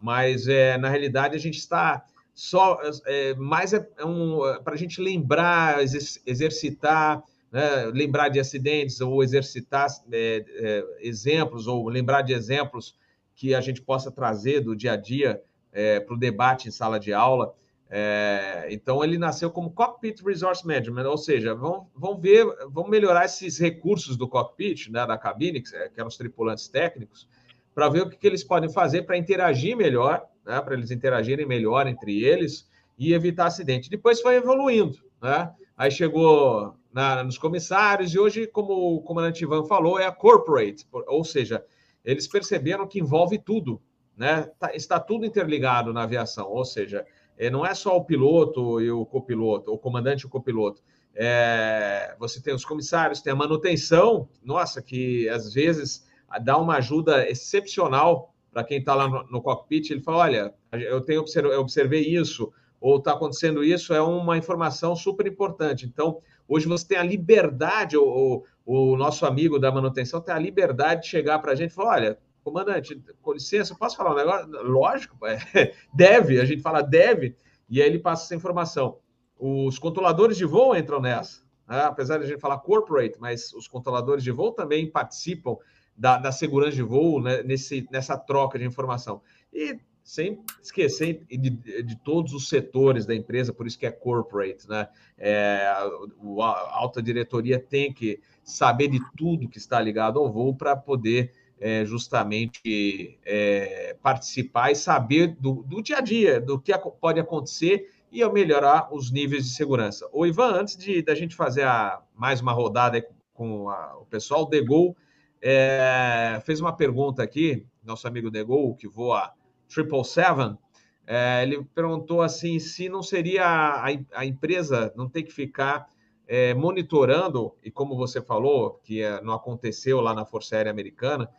mas é, na realidade a gente está só é, mais é, um, para a gente lembrar, exercitar, né, lembrar de acidentes ou exercitar é, é, exemplos ou lembrar de exemplos que a gente possa trazer do dia a dia é, para o debate em sala de aula. É, então, ele nasceu como Cockpit Resource Management, ou seja, vão, vão ver, vão melhorar esses recursos do cockpit, né, da cabine, que, que eram os tripulantes técnicos, para ver o que, que, eles podem fazer para interagir melhor, né, para eles interagirem melhor entre eles e evitar acidente. Depois foi evoluindo, né? Aí chegou na, nos comissários e hoje, como o comandante Ivan falou, é a corporate, ou seja, eles perceberam que envolve tudo, né? Tá, está tudo interligado na aviação, ou seja, é, não é só o piloto e o copiloto, o comandante e o copiloto. É, você tem os comissários, tem a manutenção, nossa, que às vezes dá uma ajuda excepcional para quem está lá no, no, cockpit. Ele fala: olha, eu tenho eu observei isso, ou está acontecendo isso, é uma informação super importante. Então, hoje você tem a liberdade, o, o, nosso amigo da manutenção tem a liberdade de chegar para a gente e falar: olha, comandante, com licença, posso falar um negócio? Lógico, é, deve, a gente fala deve, e aí ele passa essa informação. Os controladores de voo entram nessa, né? apesar de a gente falar corporate, mas os controladores de voo também participam da, da segurança de voo né? Nesse, nessa troca de informação. E sem esquecer de, de, todos os setores da empresa, por isso que é corporate, né? É, a, alta diretoria tem que saber de tudo que está ligado ao voo para poder é, justamente é, participar e saber do, do, dia a dia, do que pode acontecer e melhorar os níveis de segurança. O Ivan, antes de da gente fazer a, mais uma rodada com a, o pessoal, o Degol é, fez uma pergunta aqui, nosso amigo Degol, que voa 777, é, ele perguntou assim se não seria a, a empresa não ter que ficar é, monitorando, e como você falou, que é, não aconteceu lá na Força Aérea Americana,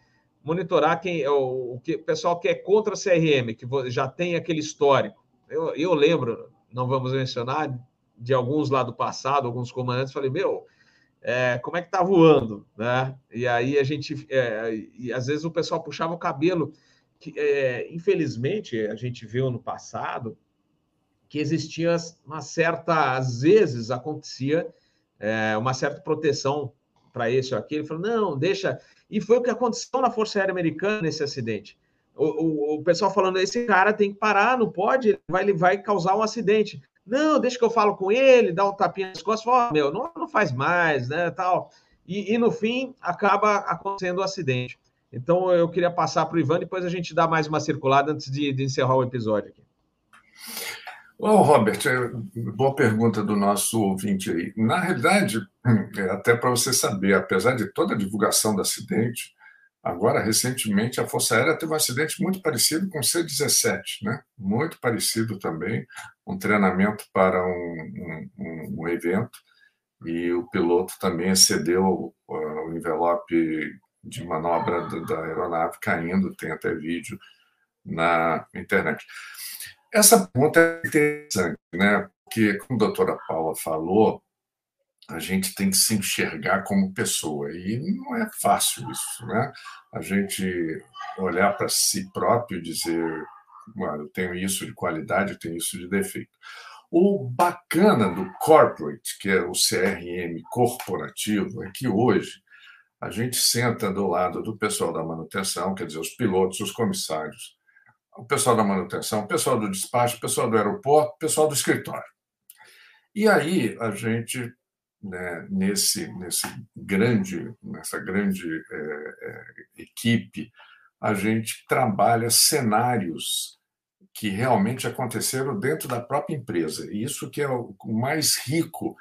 monitorar quem o, o que o pessoal que é contra a CRM, que já tem aquele histórico. Eu, eu lembro, não vamos mencionar, de alguns lá do passado, alguns comandantes, falei, meu, é, como é que tá voando, né? E aí a gente, é, e às vezes o pessoal puxava o cabelo, que é, infelizmente a gente viu no passado que existia uma certa, às vezes acontecia é, uma certa proteção para esse ou aquele, falou, não, deixa, e foi o que aconteceu na Força Aérea Americana nesse acidente. O, o, o pessoal falando, esse cara tem que parar, não pode, ele vai, ele vai causar um acidente. Não, deixa que eu falo com ele, dá um tapinha nas costas, fala, meu, não, não faz mais, né, tal. E, e no fim, acaba acontecendo o um acidente. Então, eu queria passar para o Ivan, depois a gente dá mais uma circulada antes de, de encerrar o episódio aqui. Ô, Robert, é, boa pergunta do nosso ouvinte aí. Na realidade, é, até para você saber, apesar de toda a divulgação do acidente, agora, recentemente, a Força Aérea teve um acidente muito parecido com o C-17, né? muito parecido também, um treinamento para um, um, um evento, e o piloto também excedeu o envelope de manobra da aeronave caindo, tem até vídeo na internet. Essa pergunta é interessante, né? Porque, como a doutora Paula falou, a gente tem que se enxergar como pessoa. E não é fácil isso, né? A gente olhar para si próprio e dizer, eu tenho isso de qualidade, eu tenho isso de defeito. O bacana do corporate, que é o CRM corporativo, é que hoje a gente senta do lado do pessoal da manutenção, quer dizer, os pilotos, os comissários, o pessoal da manutenção, o pessoal do despacho, o pessoal do aeroporto, o pessoal do escritório. E aí a gente, né, nesse, nesse grande, nessa grande é, é, equipe, a gente trabalha cenários que realmente aconteceram dentro da própria empresa. E isso que é o mais rico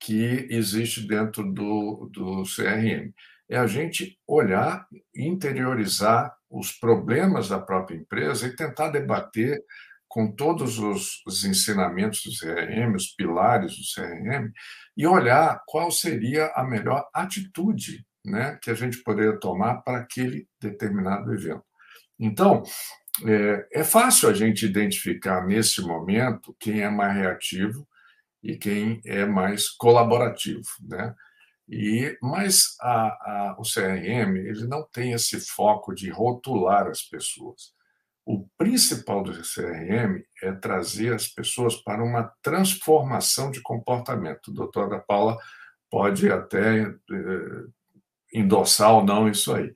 que existe dentro do, do CRM. É a gente olhar, interiorizar os problemas da própria empresa e tentar debater com todos os, os ensinamentos do CRM, os pilares do CRM, e olhar qual seria a melhor atitude né, que a gente poderia tomar para aquele determinado evento. Então, é, é fácil a gente identificar nesse momento quem é mais reativo e quem é mais colaborativo. Né? E, mas a, a, o CRM ele não tem esse foco de rotular as pessoas. O principal do CRM é trazer as pessoas para uma transformação de comportamento. A doutora Paula pode até eh, endossar ou não isso aí.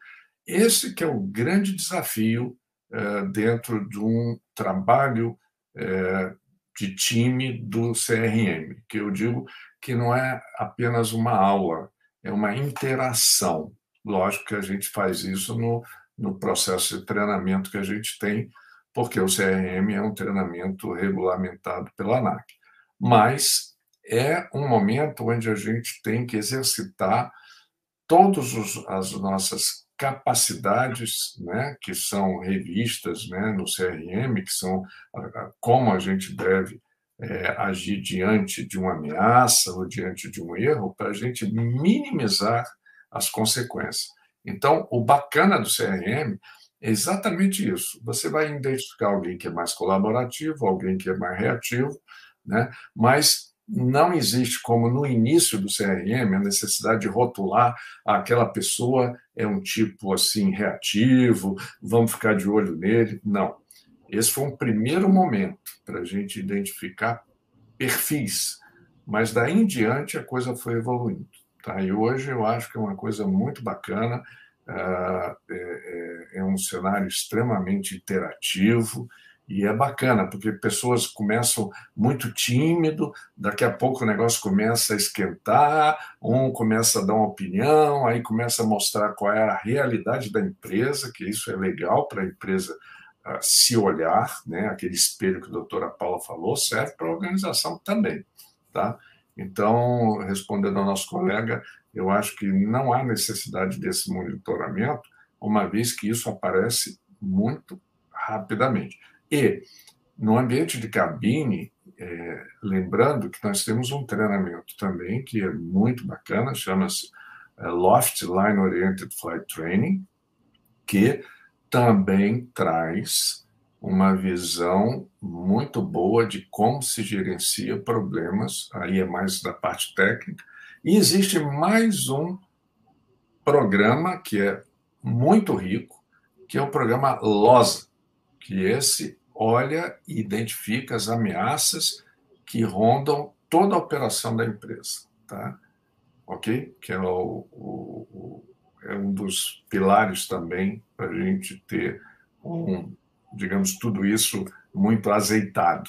Esse que é o grande desafio eh, dentro de um trabalho eh, de time do CRM, que eu digo que não é apenas uma aula, é uma interação. Lógico que a gente faz isso no, no processo de treinamento que a gente tem, porque o CRM é um treinamento regulamentado pela ANAC. Mas é um momento onde a gente tem que exercitar todas as nossas capacidades, né, que são revistas né, no CRM, que são como a gente deve é, agir diante de uma ameaça ou diante de um erro, para a gente minimizar as consequências. Então, o bacana do CRM é exatamente isso. Você vai identificar alguém que é mais colaborativo, alguém que é mais reativo, né? mas não existe, como no início do CRM, a necessidade de rotular aquela pessoa é um tipo assim reativo, vamos ficar de olho nele. Não. Esse foi um primeiro momento para a gente identificar perfis, mas daí em diante a coisa foi evoluindo. Tá? E hoje eu acho que é uma coisa muito bacana, ah, é, é, é um cenário extremamente interativo, e é bacana, porque pessoas começam muito tímido, daqui a pouco o negócio começa a esquentar, um começa a dar uma opinião, aí começa a mostrar qual é a realidade da empresa, que isso é legal para a empresa se olhar, né? aquele espelho que a doutora Paula falou, serve para a organização também. Tá? Então, respondendo ao nosso colega, eu acho que não há necessidade desse monitoramento, uma vez que isso aparece muito rapidamente. E no ambiente de cabine, é, lembrando que nós temos um treinamento também que é muito bacana, chama-se é, Loft Line Oriented Flight Training, que também traz uma visão muito boa de como se gerencia problemas, aí é mais da parte técnica. E existe mais um programa que é muito rico, que é o programa LOSA, que esse olha e identifica as ameaças que rondam toda a operação da empresa, tá? Ok? Que é, o, o, o, é um dos pilares também para a gente ter um, digamos, tudo isso muito azeitado.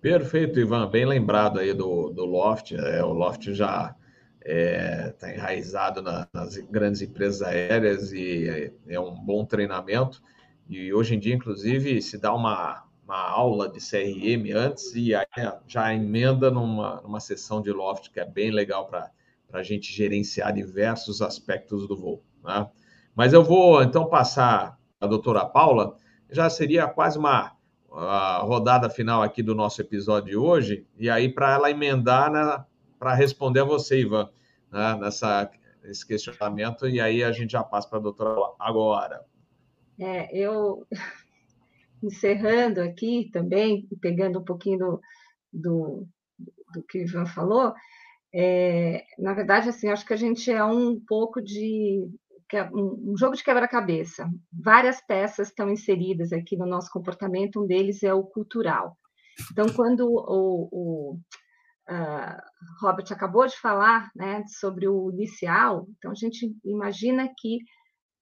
Perfeito, Ivan. Bem lembrado aí do, do Loft. É, o Loft já está é, tá enraizado na, nas grandes empresas aéreas e é, é um bom treinamento. E hoje em dia, inclusive, se dá uma, uma aula de CRM antes e aí já emenda numa, numa sessão de Loft, que é bem legal para a gente gerenciar diversos aspectos do voo. Né? Mas eu vou então passar a doutora Paula, já seria quase uma rodada final aqui do nosso episódio de hoje, e aí para ela emendar né, para responder a você, Ivan, né, nessa, esse questionamento, e aí a gente já passa para a doutora agora. É, eu, encerrando aqui também, pegando um pouquinho do, do, do que o Ivan falou, é, na verdade, assim, acho que a gente é um pouco de um jogo de quebra-cabeça. Várias peças estão inseridas aqui no nosso comportamento, um deles é o cultural. Então, quando o, o uh, Robert acabou de falar né, sobre o inicial, então a gente imagina que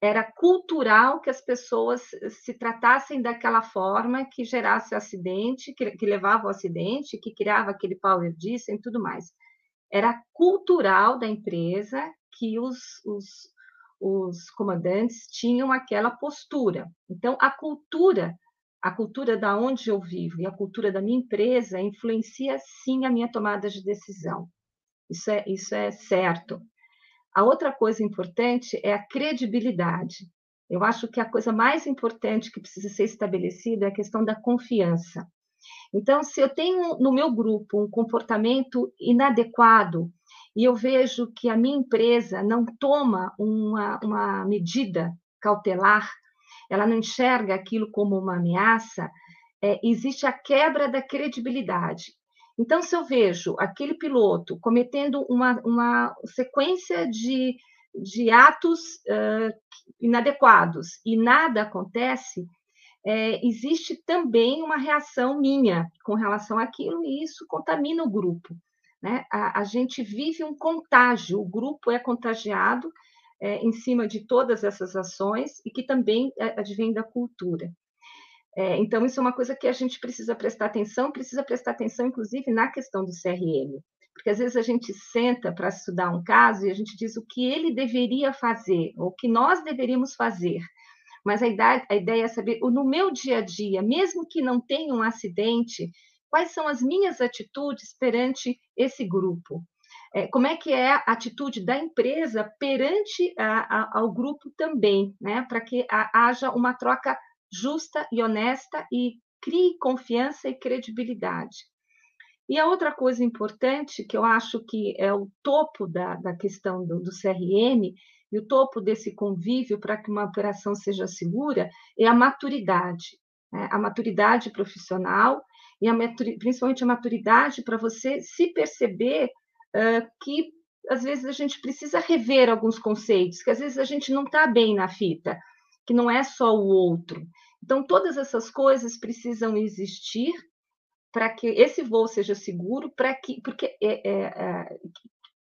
era cultural que as pessoas se tratassem daquela forma que gerasse acidente, que, que levava ao acidente, que criava aquele power distance e tudo mais. Era cultural da empresa que os, os, os comandantes tinham aquela postura. Então, a cultura, a cultura da onde eu vivo e a cultura da minha empresa influencia sim a minha tomada de decisão. Isso é, isso é certo. A outra coisa importante é a credibilidade. Eu acho que a coisa mais importante que precisa ser estabelecida é a questão da confiança. Então, se eu tenho no meu grupo um comportamento inadequado e eu vejo que a minha empresa não toma uma, uma medida cautelar, ela não enxerga aquilo como uma ameaça, é, existe a quebra da credibilidade. Então, se eu vejo aquele piloto cometendo uma, uma sequência de, de atos uh, inadequados e nada acontece, é, existe também uma reação minha com relação àquilo, e isso contamina o grupo. Né? A, a gente vive um contágio, o grupo é contagiado é, em cima de todas essas ações e que também é, advém da cultura. É, então, isso é uma coisa que a gente precisa prestar atenção, precisa prestar atenção, inclusive, na questão do CRM. Porque às vezes a gente senta para estudar um caso e a gente diz o que ele deveria fazer, o que nós deveríamos fazer. Mas a ideia, a ideia é saber, no meu dia a dia, mesmo que não tenha um acidente, quais são as minhas atitudes perante esse grupo? É, como é que é a atitude da empresa perante a, a, ao grupo também, né? Para que haja uma troca justa e honesta e crie confiança e credibilidade. E a outra coisa importante, que eu acho que é o topo da, da questão do, do CRM, e o topo desse convívio para que uma operação seja segura, é a maturidade. Né? A maturidade profissional e a principalmente a maturidade para você se perceber uh, que às vezes a gente precisa rever alguns conceitos, que às vezes a gente não está bem na fita, que não é só o outro. Então, todas essas coisas precisam existir para que esse voo seja seguro, para que, porque é, é, é,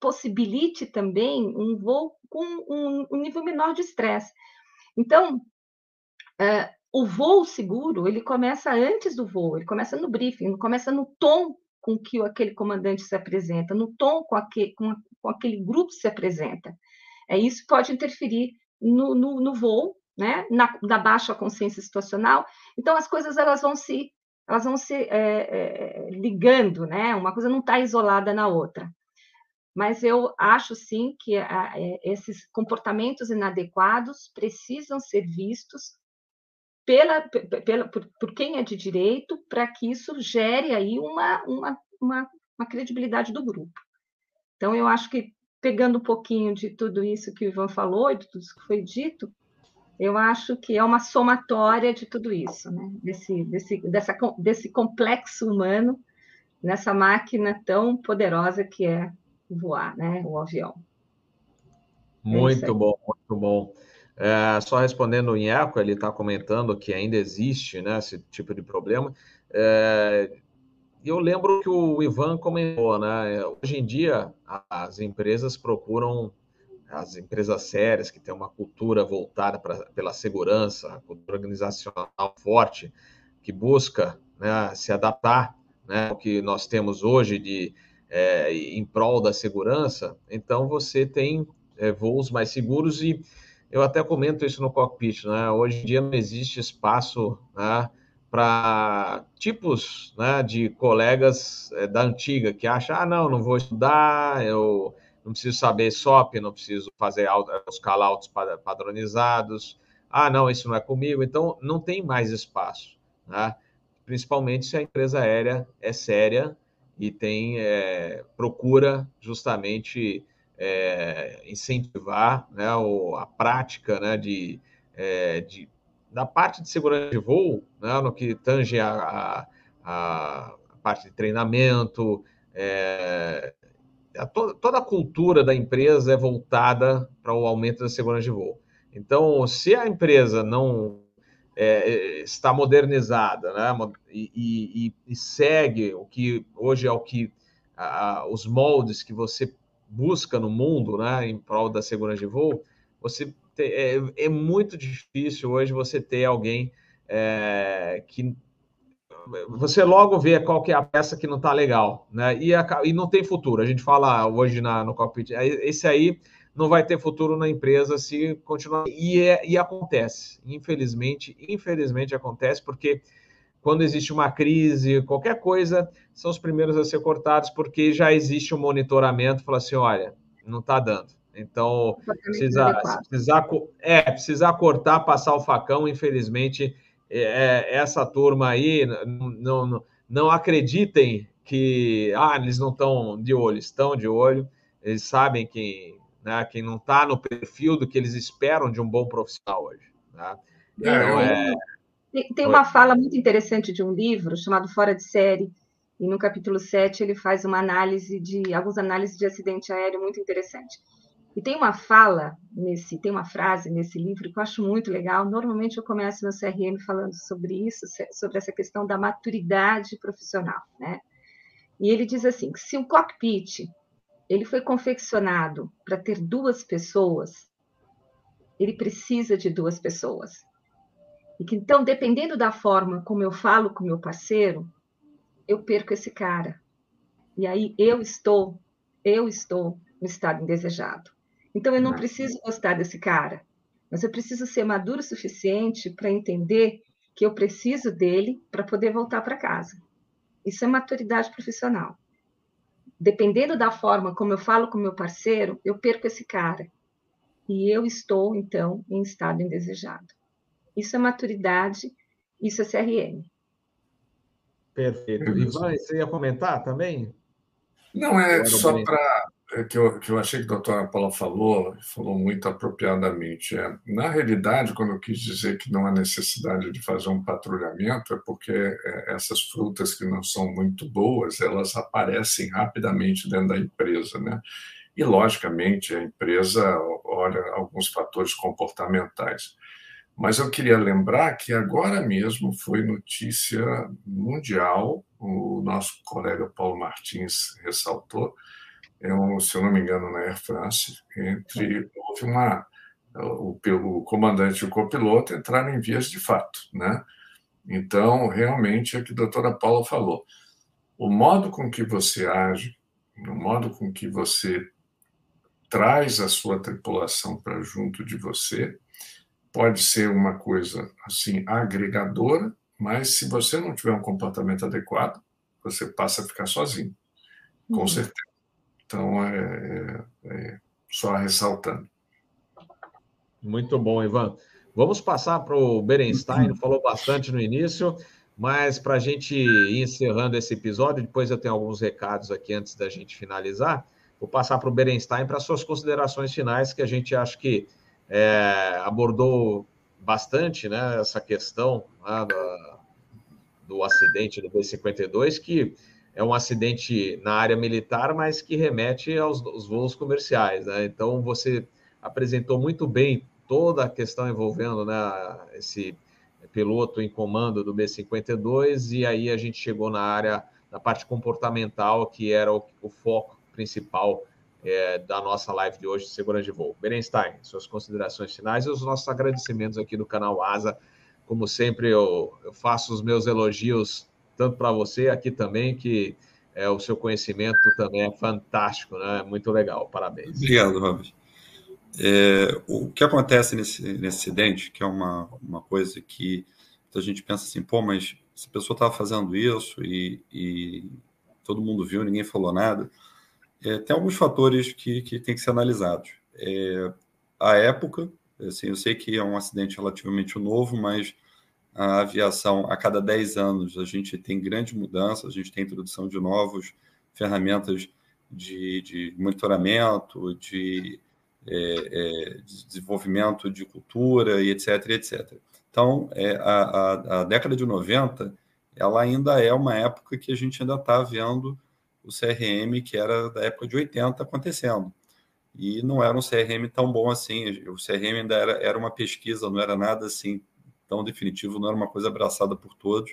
possibilite também um voo com um, um nível menor de estresse. Então, o voo seguro ele começa antes do voo, ele começa no briefing, começa no tom com que aquele comandante se apresenta, no tom com, aquele, com, com aquele grupo se apresenta. É, isso pode interferir no, no, no voo, né? Na, na, baixa consciência situacional. Então, as coisas elas vão se, elas vão se é, é, ligando, né? Uma coisa não está isolada na outra. Mas eu acho, sim, que a, é, esses comportamentos inadequados precisam ser vistos pela, pela, por, por quem é de direito, para que isso gere aí uma, uma, uma, uma credibilidade do grupo. Então, eu acho que, pegando um pouquinho de tudo isso que o Ivan falou e de tudo isso que foi dito, eu acho que é uma somatória de tudo isso, né? desse, desse, dessa, desse complexo humano nessa máquina tão poderosa que é voar, né? o avião. É muito é bom, muito bom. É, só respondendo o Inheco, ele está comentando que ainda existe né, esse tipo de problema. É, eu lembro que o Ivan comentou, né? Hoje em dia, as empresas procuram, as empresas sérias que têm uma cultura voltada pra, pela segurança, cultura organizacional forte, que busca né, se adaptar né, ao que nós temos hoje de, é, em prol da segurança, então você tem é, voos mais seguros e eu até comento isso no cockpit, né? Hoje em dia não existe espaço né, para tipos né, de colegas é, da antiga que acham, ah, não, não vou estudar, eu não preciso saber SOP, não preciso fazer os callouts padronizados, ah, não, isso não é comigo, então não tem mais espaço, né? Principalmente se a empresa aérea é séria e tem é, procura justamente é, incentivar né, o, a prática né, de, é, de, da parte de segurança de voo, né, no que tange a, a, a parte de treinamento, é, a to, toda a cultura da empresa é voltada para o aumento da segurança de voo. Então, se a empresa não é, está modernizada né, e, e, e, segue o que hoje é o que a, os moldes que você busca no mundo, né, em prol da segurança de voo, você é, é, muito difícil hoje você ter alguém é, que você logo vê qual que é a peça que não está legal, né? E, a, e, não tem futuro. A gente fala hoje na, no cockpit, esse aí não vai ter futuro na empresa se continuar. E, é, e acontece, infelizmente, infelizmente acontece, porque quando existe uma crise, qualquer coisa, são os primeiros a ser cortados, porque já existe um monitoramento, fala assim, olha, não está dando. Então, precisar, precisar, é, precisar cortar, passar o facão, infelizmente, é, é, essa turma aí, não, não, não acreditem que ah, eles não estão de olho, estão de olho, eles sabem que né, quem não está no perfil do que eles esperam de um bom profissional hoje. Né? Então, é, tem, tem uma fala muito interessante de um livro chamado Fora de Série, e no capítulo 7 ele faz uma análise de algumas análises de acidente aéreo muito interessante. E tem uma fala nesse, tem uma frase nesse livro que eu acho muito legal. Normalmente eu começo no CRM falando sobre isso, sobre essa questão da maturidade profissional, né? E ele diz assim, que se o cockpit ele foi confeccionado para ter duas pessoas, ele precisa de duas pessoas. E que então, dependendo da forma como eu falo com meu parceiro, eu perco esse cara. E aí eu estou, eu estou no estado indesejado. Então eu não preciso gostar desse cara, mas eu preciso ser maduro o suficiente para entender que eu preciso dele para poder voltar para casa. Isso é maturidade profissional. Dependendo da forma como eu falo com meu parceiro, eu perco esse cara. E eu estou, então, em estado indesejado. Isso é maturidade, isso é CRM. Perfeito. Ivan, você ia comentar também? Não, é só para é que eu, que eu achei que a doutora Paula falou, falou muito apropriadamente. É, na realidade, quando eu quis dizer que não há necessidade de fazer um patrulhamento, é porque é, essas frutas que não são muito boas, elas aparecem rapidamente dentro da empresa, né? E, logicamente, a empresa olha alguns fatores comportamentais. Mas eu queria lembrar que agora mesmo foi notícia mundial, o nosso colega Paulo Martins ressaltou, é um, se eu não me engano, na Air France, entre houve uma o, o comandante e o copiloto entraram em vias de fato, né? Então, realmente, é o que a doutora Paula falou. O modo com que você age, o modo com que você traz a sua tripulação para junto de você, pode ser uma coisa assim agregadora, mas se você não tiver um comportamento adequado, você passa a ficar sozinho, com uhum. certeza. Então, é, é, é só ressaltando. Muito bom, Ivan. Vamos passar para o Berenstein, falou bastante no início, mas para a gente ir encerrando esse episódio, depois eu tenho alguns recados aqui antes da gente finalizar. Vou passar para o Berenstein para suas considerações finais, que a gente acha que é, abordou bastante né, essa questão né, do, acidente do B-52, que é um acidente na área militar, mas que remete aos, aos voos comerciais. Né? Então, você apresentou muito bem toda a questão envolvendo né, esse piloto em comando do B-52, e aí a gente chegou na área, na parte comportamental, que era o, o foco principal é, da nossa live de hoje, Segurança de Voo. Berenstein, suas considerações finais e os nossos agradecimentos aqui do canal Asa. Como sempre, eu, eu faço os meus elogios tanto para você aqui também, que é, o seu conhecimento também é fantástico, né? Muito legal, parabéns. Obrigado, Robert. É, o que acontece nesse, nesse acidente, que é uma, uma coisa que a gente pensa assim, pô, mas essa pessoa estava fazendo isso e, e, todo mundo viu, ninguém falou nada. É, tem alguns fatores que, que tem que ser analisados. É, a época, assim, eu sei que é um acidente relativamente novo, mas a aviação, a cada 10 anos, a gente tem grande mudança, a gente tem introdução de novas ferramentas de, de monitoramento, de, é, é, de, desenvolvimento de cultura e etc, etc. Então, é, a, a, a, década de 90, ela ainda é uma época que a gente ainda está vendo o CRM, que era da época de 80, acontecendo. E não era um CRM tão bom assim. O CRM ainda era, era uma pesquisa, não era nada assim tão definitivo, não era uma coisa abraçada por todos.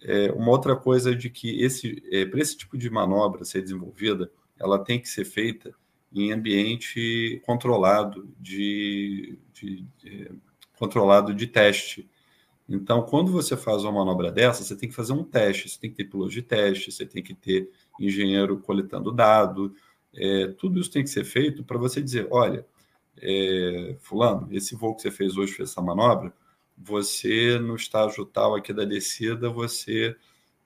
É, uma outra coisa de que esse, é, para esse tipo de manobra ser desenvolvida, ela tem que ser feita em ambiente controlado de, de, de, controlado de teste. Então, quando você faz uma manobra dessa, você tem que fazer um teste, você tem que ter piloto de teste, você tem que ter engenheiro coletando dado, é, tudo isso tem que ser feito para você dizer, olha, é, fulano, esse voo que você fez hoje, fez essa manobra, você no estágio tal aqui da descida, você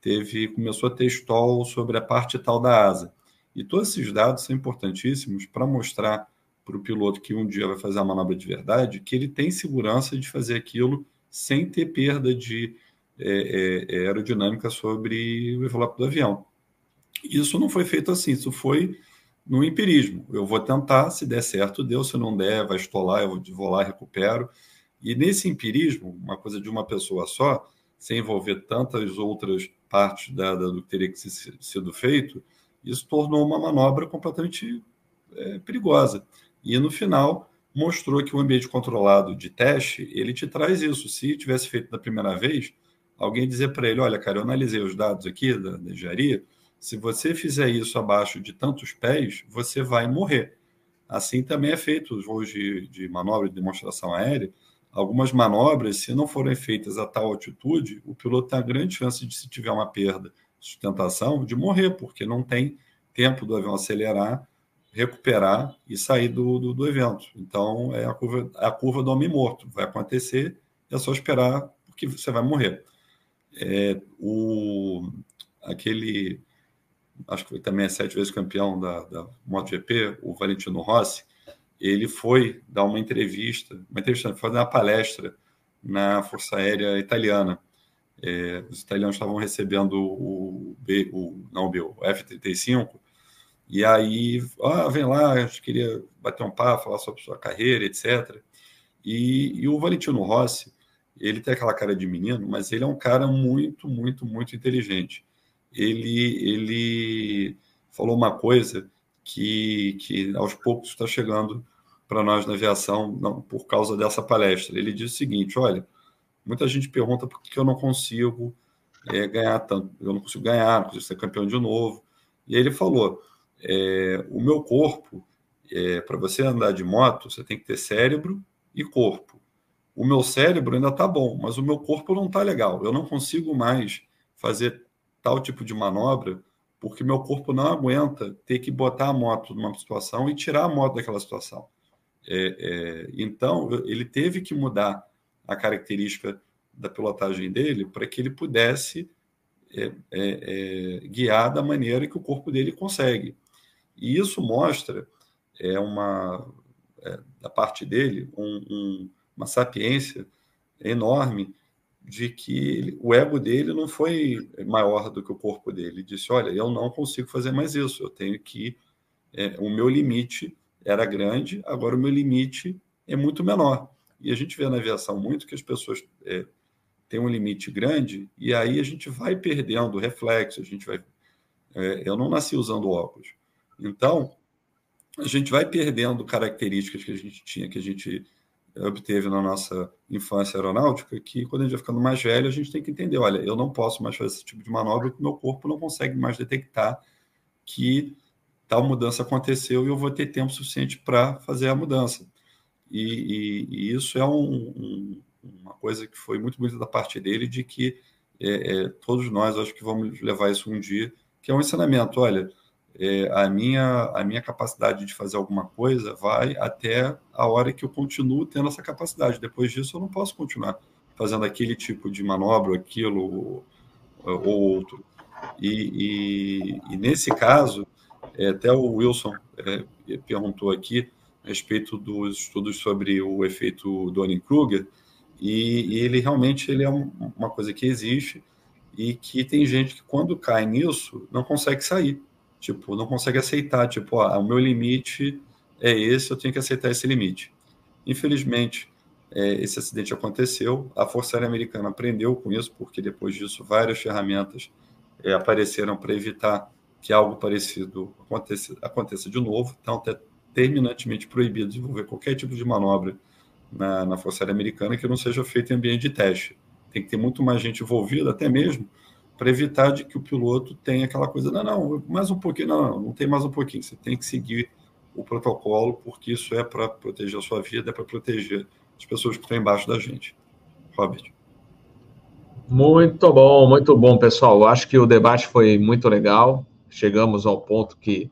teve começou a ter stall sobre a parte tal da asa. E todos esses dados são importantíssimos para mostrar para o piloto que um dia vai fazer a manobra de verdade que ele tem segurança de fazer aquilo sem ter perda de é, é, aerodinâmica sobre o envelope do avião. Isso não foi feito assim, isso foi no empirismo. Eu vou tentar, se der certo, deu, se não der, vai estolar, eu vou lá, recupero. E nesse empirismo, uma coisa de uma pessoa só, sem envolver tantas outras partes da, da, do que teria que ser, sido feito, isso tornou uma manobra completamente é, perigosa. E no final mostrou que o ambiente controlado de teste ele te traz isso. Se tivesse feito da primeira vez, alguém dizer para ele, olha, cara, eu analisei os dados aqui da, da engenharia, se você fizer isso abaixo de tantos pés, você vai morrer. Assim também é feito os voos de, de manobra de demonstração aérea. Algumas manobras, se não forem feitas a tal altitude, o piloto tem a grande chance de, se tiver uma perda de sustentação, de morrer, porque não tem tempo do avião acelerar, recuperar e sair do, do, do evento. Então, é a curva, a curva do homem morto. Vai acontecer, é só esperar, porque você vai morrer. É, o, aquele acho que também é sete vezes campeão da, da MotoGP, o Valentino Rossi, ele foi dar uma entrevista, uma entrevista, foi fazer uma palestra na Força Aérea Italiana. É, os italianos estavam recebendo o, B, o, não, o F-35, e aí, ah, vem lá, a gente queria bater um papo, falar sobre sua carreira, etc. E, e o Valentino Rossi, ele tem aquela cara de menino, mas ele é um cara muito, muito, muito inteligente ele, ele falou uma coisa que, que aos poucos está chegando para nós na aviação não, por causa dessa palestra. Ele disse o seguinte: olha, muita gente pergunta por que eu não consigo é, ganhar tanto, eu não consigo ganhar, não consigo ser campeão de novo. E ele falou: é, o meu corpo, é, para você andar de moto, você tem que ter cérebro e corpo. O meu cérebro ainda está bom, mas o meu corpo não está legal. Eu não consigo mais fazer tal tipo de manobra, porque meu corpo não aguenta ter que botar a moto numa situação e tirar a moto daquela situação. É, é, então, ele teve que mudar a característica da pilotagem dele para que ele pudesse é, é, é, guiar da maneira que o corpo dele consegue. E isso mostra é uma é, da parte dele um, um, uma sapiência enorme de que o ego dele não foi maior do que o corpo dele. Ele disse: Olha, eu não consigo fazer mais isso, eu tenho que. É, o meu limite era grande, agora o meu limite é muito menor. E a gente vê na aviação muito que as pessoas é, têm um limite grande e aí a gente vai perdendo reflexo, a gente vai. É, eu não nasci usando óculos. Então, a gente vai perdendo características que a gente tinha, que a gente obteve na nossa infância aeronáutica, que quando a gente vai ficando mais velho, a gente tem que entender, olha, eu não posso mais fazer esse tipo de manobra porque meu corpo não consegue mais detectar que tal mudança aconteceu e eu vou ter tempo suficiente para fazer a mudança. E, e, e isso é um, um, uma coisa que foi muito bonita da parte dele, de que é, é, todos nós acho que vamos levar isso um dia, que é um ensinamento, olha, é, a, minha, a minha capacidade de fazer alguma coisa vai até a hora que eu continuo tendo essa capacidade. Depois disso, eu não posso continuar fazendo aquele tipo de manobra, aquilo ou, ou outro. E, e, e, nesse caso, é, até o Wilson é, perguntou aqui a respeito dos estudos sobre o efeito Donning-Kruger, e, e, ele realmente ele é um, uma coisa que existe e que tem gente que quando cai nisso não consegue sair. Tipo, não consegue aceitar, tipo, ah, o meu limite é esse, eu tenho que aceitar esse limite. Infelizmente, é, esse acidente aconteceu, a Força Aérea Americana aprendeu com isso, porque depois disso várias ferramentas é, apareceram para evitar que algo parecido aconteça, aconteça de novo, então é terminantemente proibido desenvolver qualquer tipo de manobra na, na Força Aérea Americana que não seja feita em ambiente de teste. Tem que ter muito mais gente envolvida, até mesmo para evitar de que o piloto tenha aquela coisa, não, não, mais um pouquinho, não, não, não tem mais um pouquinho, você tem que seguir o protocolo, porque isso é para proteger a sua vida, é para proteger as pessoas que estão embaixo da gente. Robert. Muito bom, muito bom, pessoal. Eu acho que o debate foi muito legal. Chegamos ao ponto que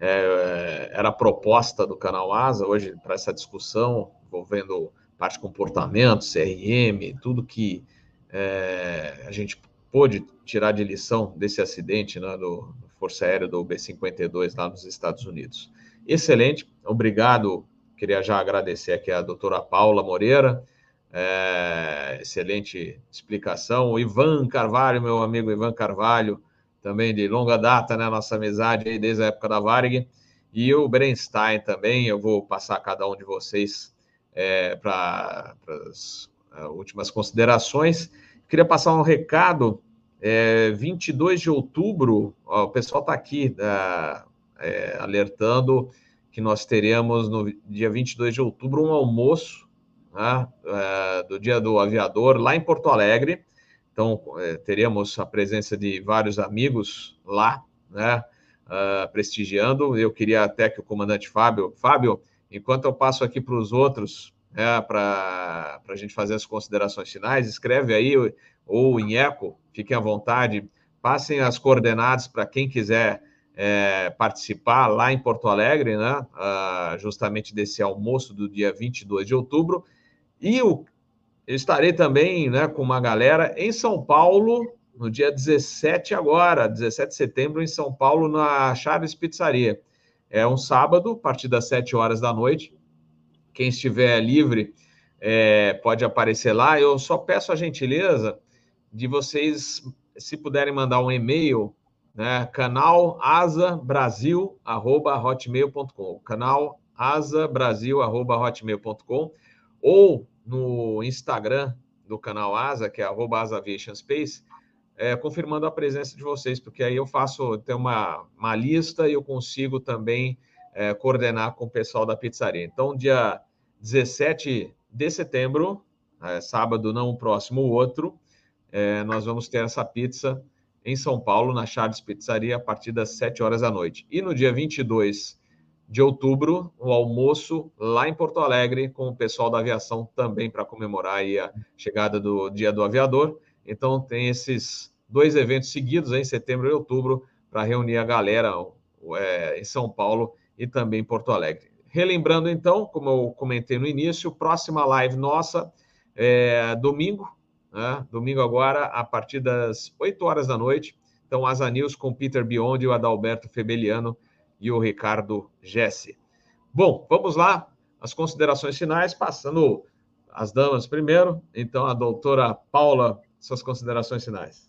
é, era a proposta do canal Asa hoje para essa discussão envolvendo parte de comportamento, CRM, tudo que é, a gente pôde tirar de lição desse acidente né, do, Força Aérea do B-52 lá nos Estados Unidos. Excelente, obrigado. Queria já agradecer aqui a doutora Paula Moreira, é, excelente explicação. O Ivan Carvalho, meu amigo Ivan Carvalho, também de longa data, né, nossa amizade aí desde a época da Varg. E o Brenstein também, eu vou passar cada um de vocês é, para as uh, últimas considerações queria passar um recado. É, 22 de outubro, ó, o pessoal está aqui é, é, alertando que nós teremos no dia 22 de outubro um almoço né, é, do Dia do Aviador lá em Porto Alegre. Então, é, teremos a presença de vários amigos lá, né, uh, prestigiando. Eu queria até que o comandante Fábio, Fábio, enquanto eu passo aqui para os outros, né, para a gente fazer as considerações finais, escreve aí ou em eco, fiquem à vontade, passem as coordenadas para quem quiser é, participar lá em Porto Alegre, né, justamente desse almoço do dia 22 de outubro. E eu estarei também né, com uma galera em São Paulo, no dia 17 agora, 17 de setembro, em São Paulo, na Chaves Pizzaria. É um sábado, a partir das 7 horas da noite. Quem estiver livre é, pode aparecer lá. Eu só peço a gentileza de vocês, se puderem mandar um e-mail, né, canal asabrasil.hotmail.com canal asabrasil.hotmail.com ou no Instagram do canal Asa, que é arroba Space, é, confirmando a presença de vocês, porque aí eu faço, tem uma, uma lista e eu consigo também é, coordenar com o pessoal da pizzaria. Então, dia 17 de setembro, é, sábado, não o próximo, o outro, é, nós vamos ter essa pizza em São Paulo, na Charles Pizzaria, a partir das 7 horas da noite. E no dia 22 de outubro, o almoço lá em Porto Alegre, com o pessoal da aviação também para comemorar a chegada do Dia do Aviador. Então, tem esses dois eventos seguidos em setembro e outubro para reunir a galera é, em São Paulo e também em Porto Alegre. Relembrando, então, como eu comentei no início, próxima live nossa é domingo, né? domingo agora, a partir das 8 horas da noite. Então, Asa News com Peter Biondi, o Adalberto Febeliano e o Ricardo Jesse. Bom, vamos lá, as considerações finais, passando as damas primeiro. Então, a doutora Paula suas considerações finais.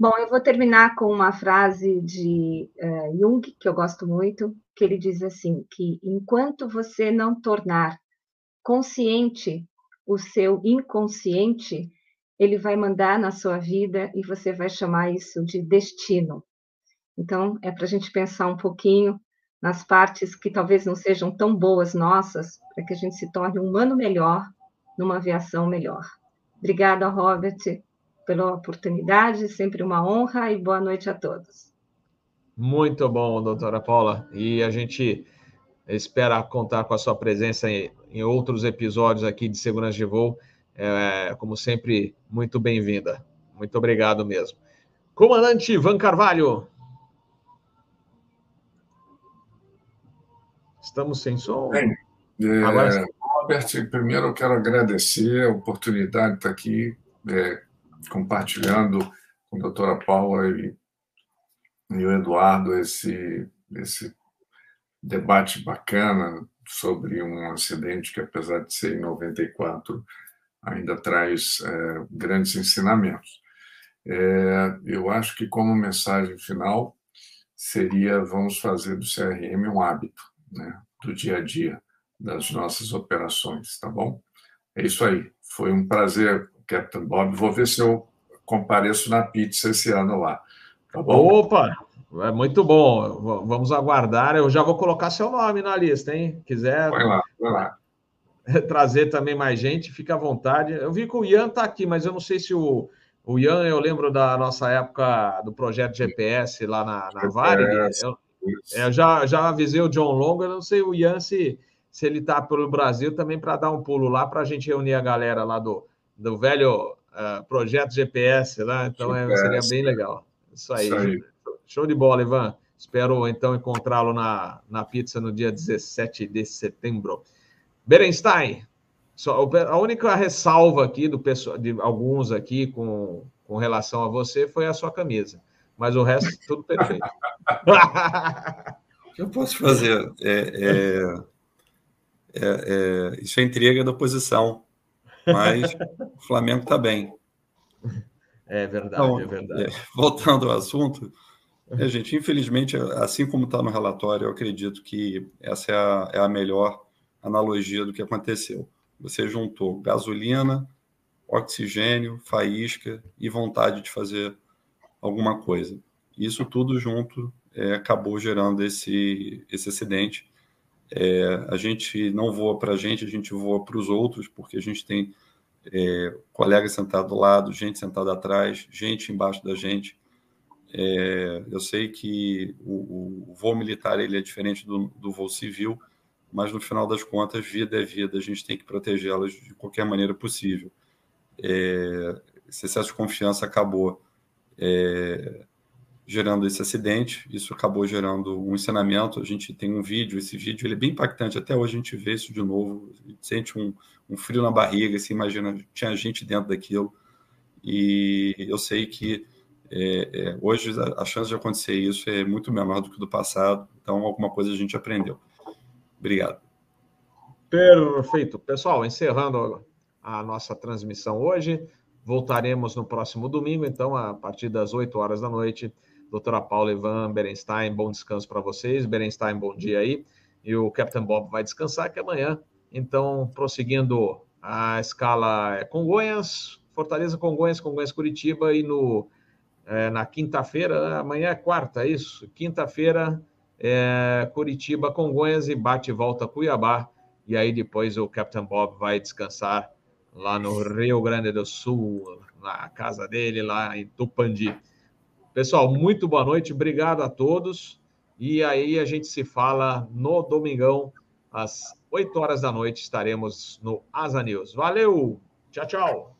Bom, eu vou terminar com uma frase de uh, Jung, que eu gosto muito, que ele diz assim, que enquanto você não tornar consciente o seu inconsciente, ele vai mandar na sua vida e você vai chamar isso de destino. Então, é para a gente pensar um pouquinho nas partes que talvez não sejam tão boas nossas, para que a gente se torne um humano melhor, numa aviação melhor. Obrigada, Robert, pela oportunidade, sempre uma honra e boa noite a todos. Muito bom, doutora Paula. E a gente espera contar com a sua presença em, em outros episódios aqui de Segurança de Voo. É, como sempre, muito bem-vinda. Muito obrigado mesmo. Comandante Ivan Carvalho. Estamos sem som? Bem, é... Agora Robert, primeiro eu quero agradecer a oportunidade de estar aqui é, compartilhando com a doutora Paula e, e o Eduardo esse, esse debate bacana sobre um acidente que, apesar de ser em 94, ainda traz é, grandes ensinamentos. É, eu acho que, como mensagem final, seria: vamos fazer do CRM um hábito né, do dia a dia das nossas operações, tá bom? É isso aí. Foi um prazer, Captain Bob. Vou ver se eu compareço na pizza esse ano lá. Tá bom? Opa! É muito bom. Vamos aguardar. Eu já vou colocar seu nome na lista, hein? Quiser. Vai lá, vai lá. Trazer também mais gente, fica à vontade. Eu vi que o Ian está aqui, mas eu não sei se o, o Ian, eu lembro da nossa época do projeto GPS lá na, na Varig. Eu, eu já, já avisei o John Longo, eu não sei o Ian se se ele está pelo Brasil, também para dar um pulo lá, para a gente reunir a galera lá do, do velho uh, projeto GPS lá. Então é, seria bem legal. Isso aí. Isso aí. Show de bola, Ivan. Espero então encontrá-lo na, na pizza no dia 17 de setembro. Berenstein, só, a única ressalva aqui do pessoal, de alguns aqui com, com relação a você foi a sua camisa. Mas o resto, tudo perfeito. O que eu posso fazer? É, é é, é, isso é intriga da oposição, mas o Flamengo está bem. É verdade, então, é verdade. É, voltando ao assunto, é, gente, infelizmente, assim como está no relatório, eu acredito que essa é a, é a melhor analogia do que aconteceu. Você juntou gasolina oxigênio, faísca e vontade de fazer alguma coisa. Isso tudo junto é, acabou gerando esse, esse acidente. É, a gente não voa para a gente, a gente voa para os outros, porque a gente tem é, colega sentado do lado, gente sentada atrás, gente embaixo da gente. É, eu sei que o, o, voo militar ele é diferente do, do voo civil, mas no final das contas, vida é vida, a gente tem que protegê-las de qualquer maneira possível. É, esse excesso de confiança acabou é, gerando esse acidente, isso acabou gerando um ensinamento. A gente tem um vídeo, esse vídeo ele é bem impactante, até hoje a gente vê isso de novo, sente um, um frio na barriga, se imagina, tinha gente dentro daquilo, e eu sei que é, é, hoje a, a chance de acontecer isso é muito menor do que do passado, então alguma coisa a gente aprendeu. Obrigado. Perfeito. Pessoal, encerrando a nossa transmissão hoje, voltaremos no próximo domingo, então, a partir das 8 horas da noite. Doutora Paula Ivan Berenstein, bom descanso para vocês. Berenstein, bom dia aí. E o Captain Bob vai descansar, que amanhã, então, prosseguindo a escala é Congonhas, Fortaleza, Congonhas, Congonhas, Curitiba e no, é, na quinta-feira, amanhã é quarta, é isso? Quinta-feira, é, Curitiba, Congonhas e bate e volta Cuiabá. E aí depois o Captain Bob vai descansar lá no Rio Grande do Sul, na casa dele, lá em Tupandi. Pessoal, muito boa noite, obrigado a todos. E aí a gente se fala no domingão, às 8 horas da noite, estaremos no Asa News. Valeu, tchau, tchau.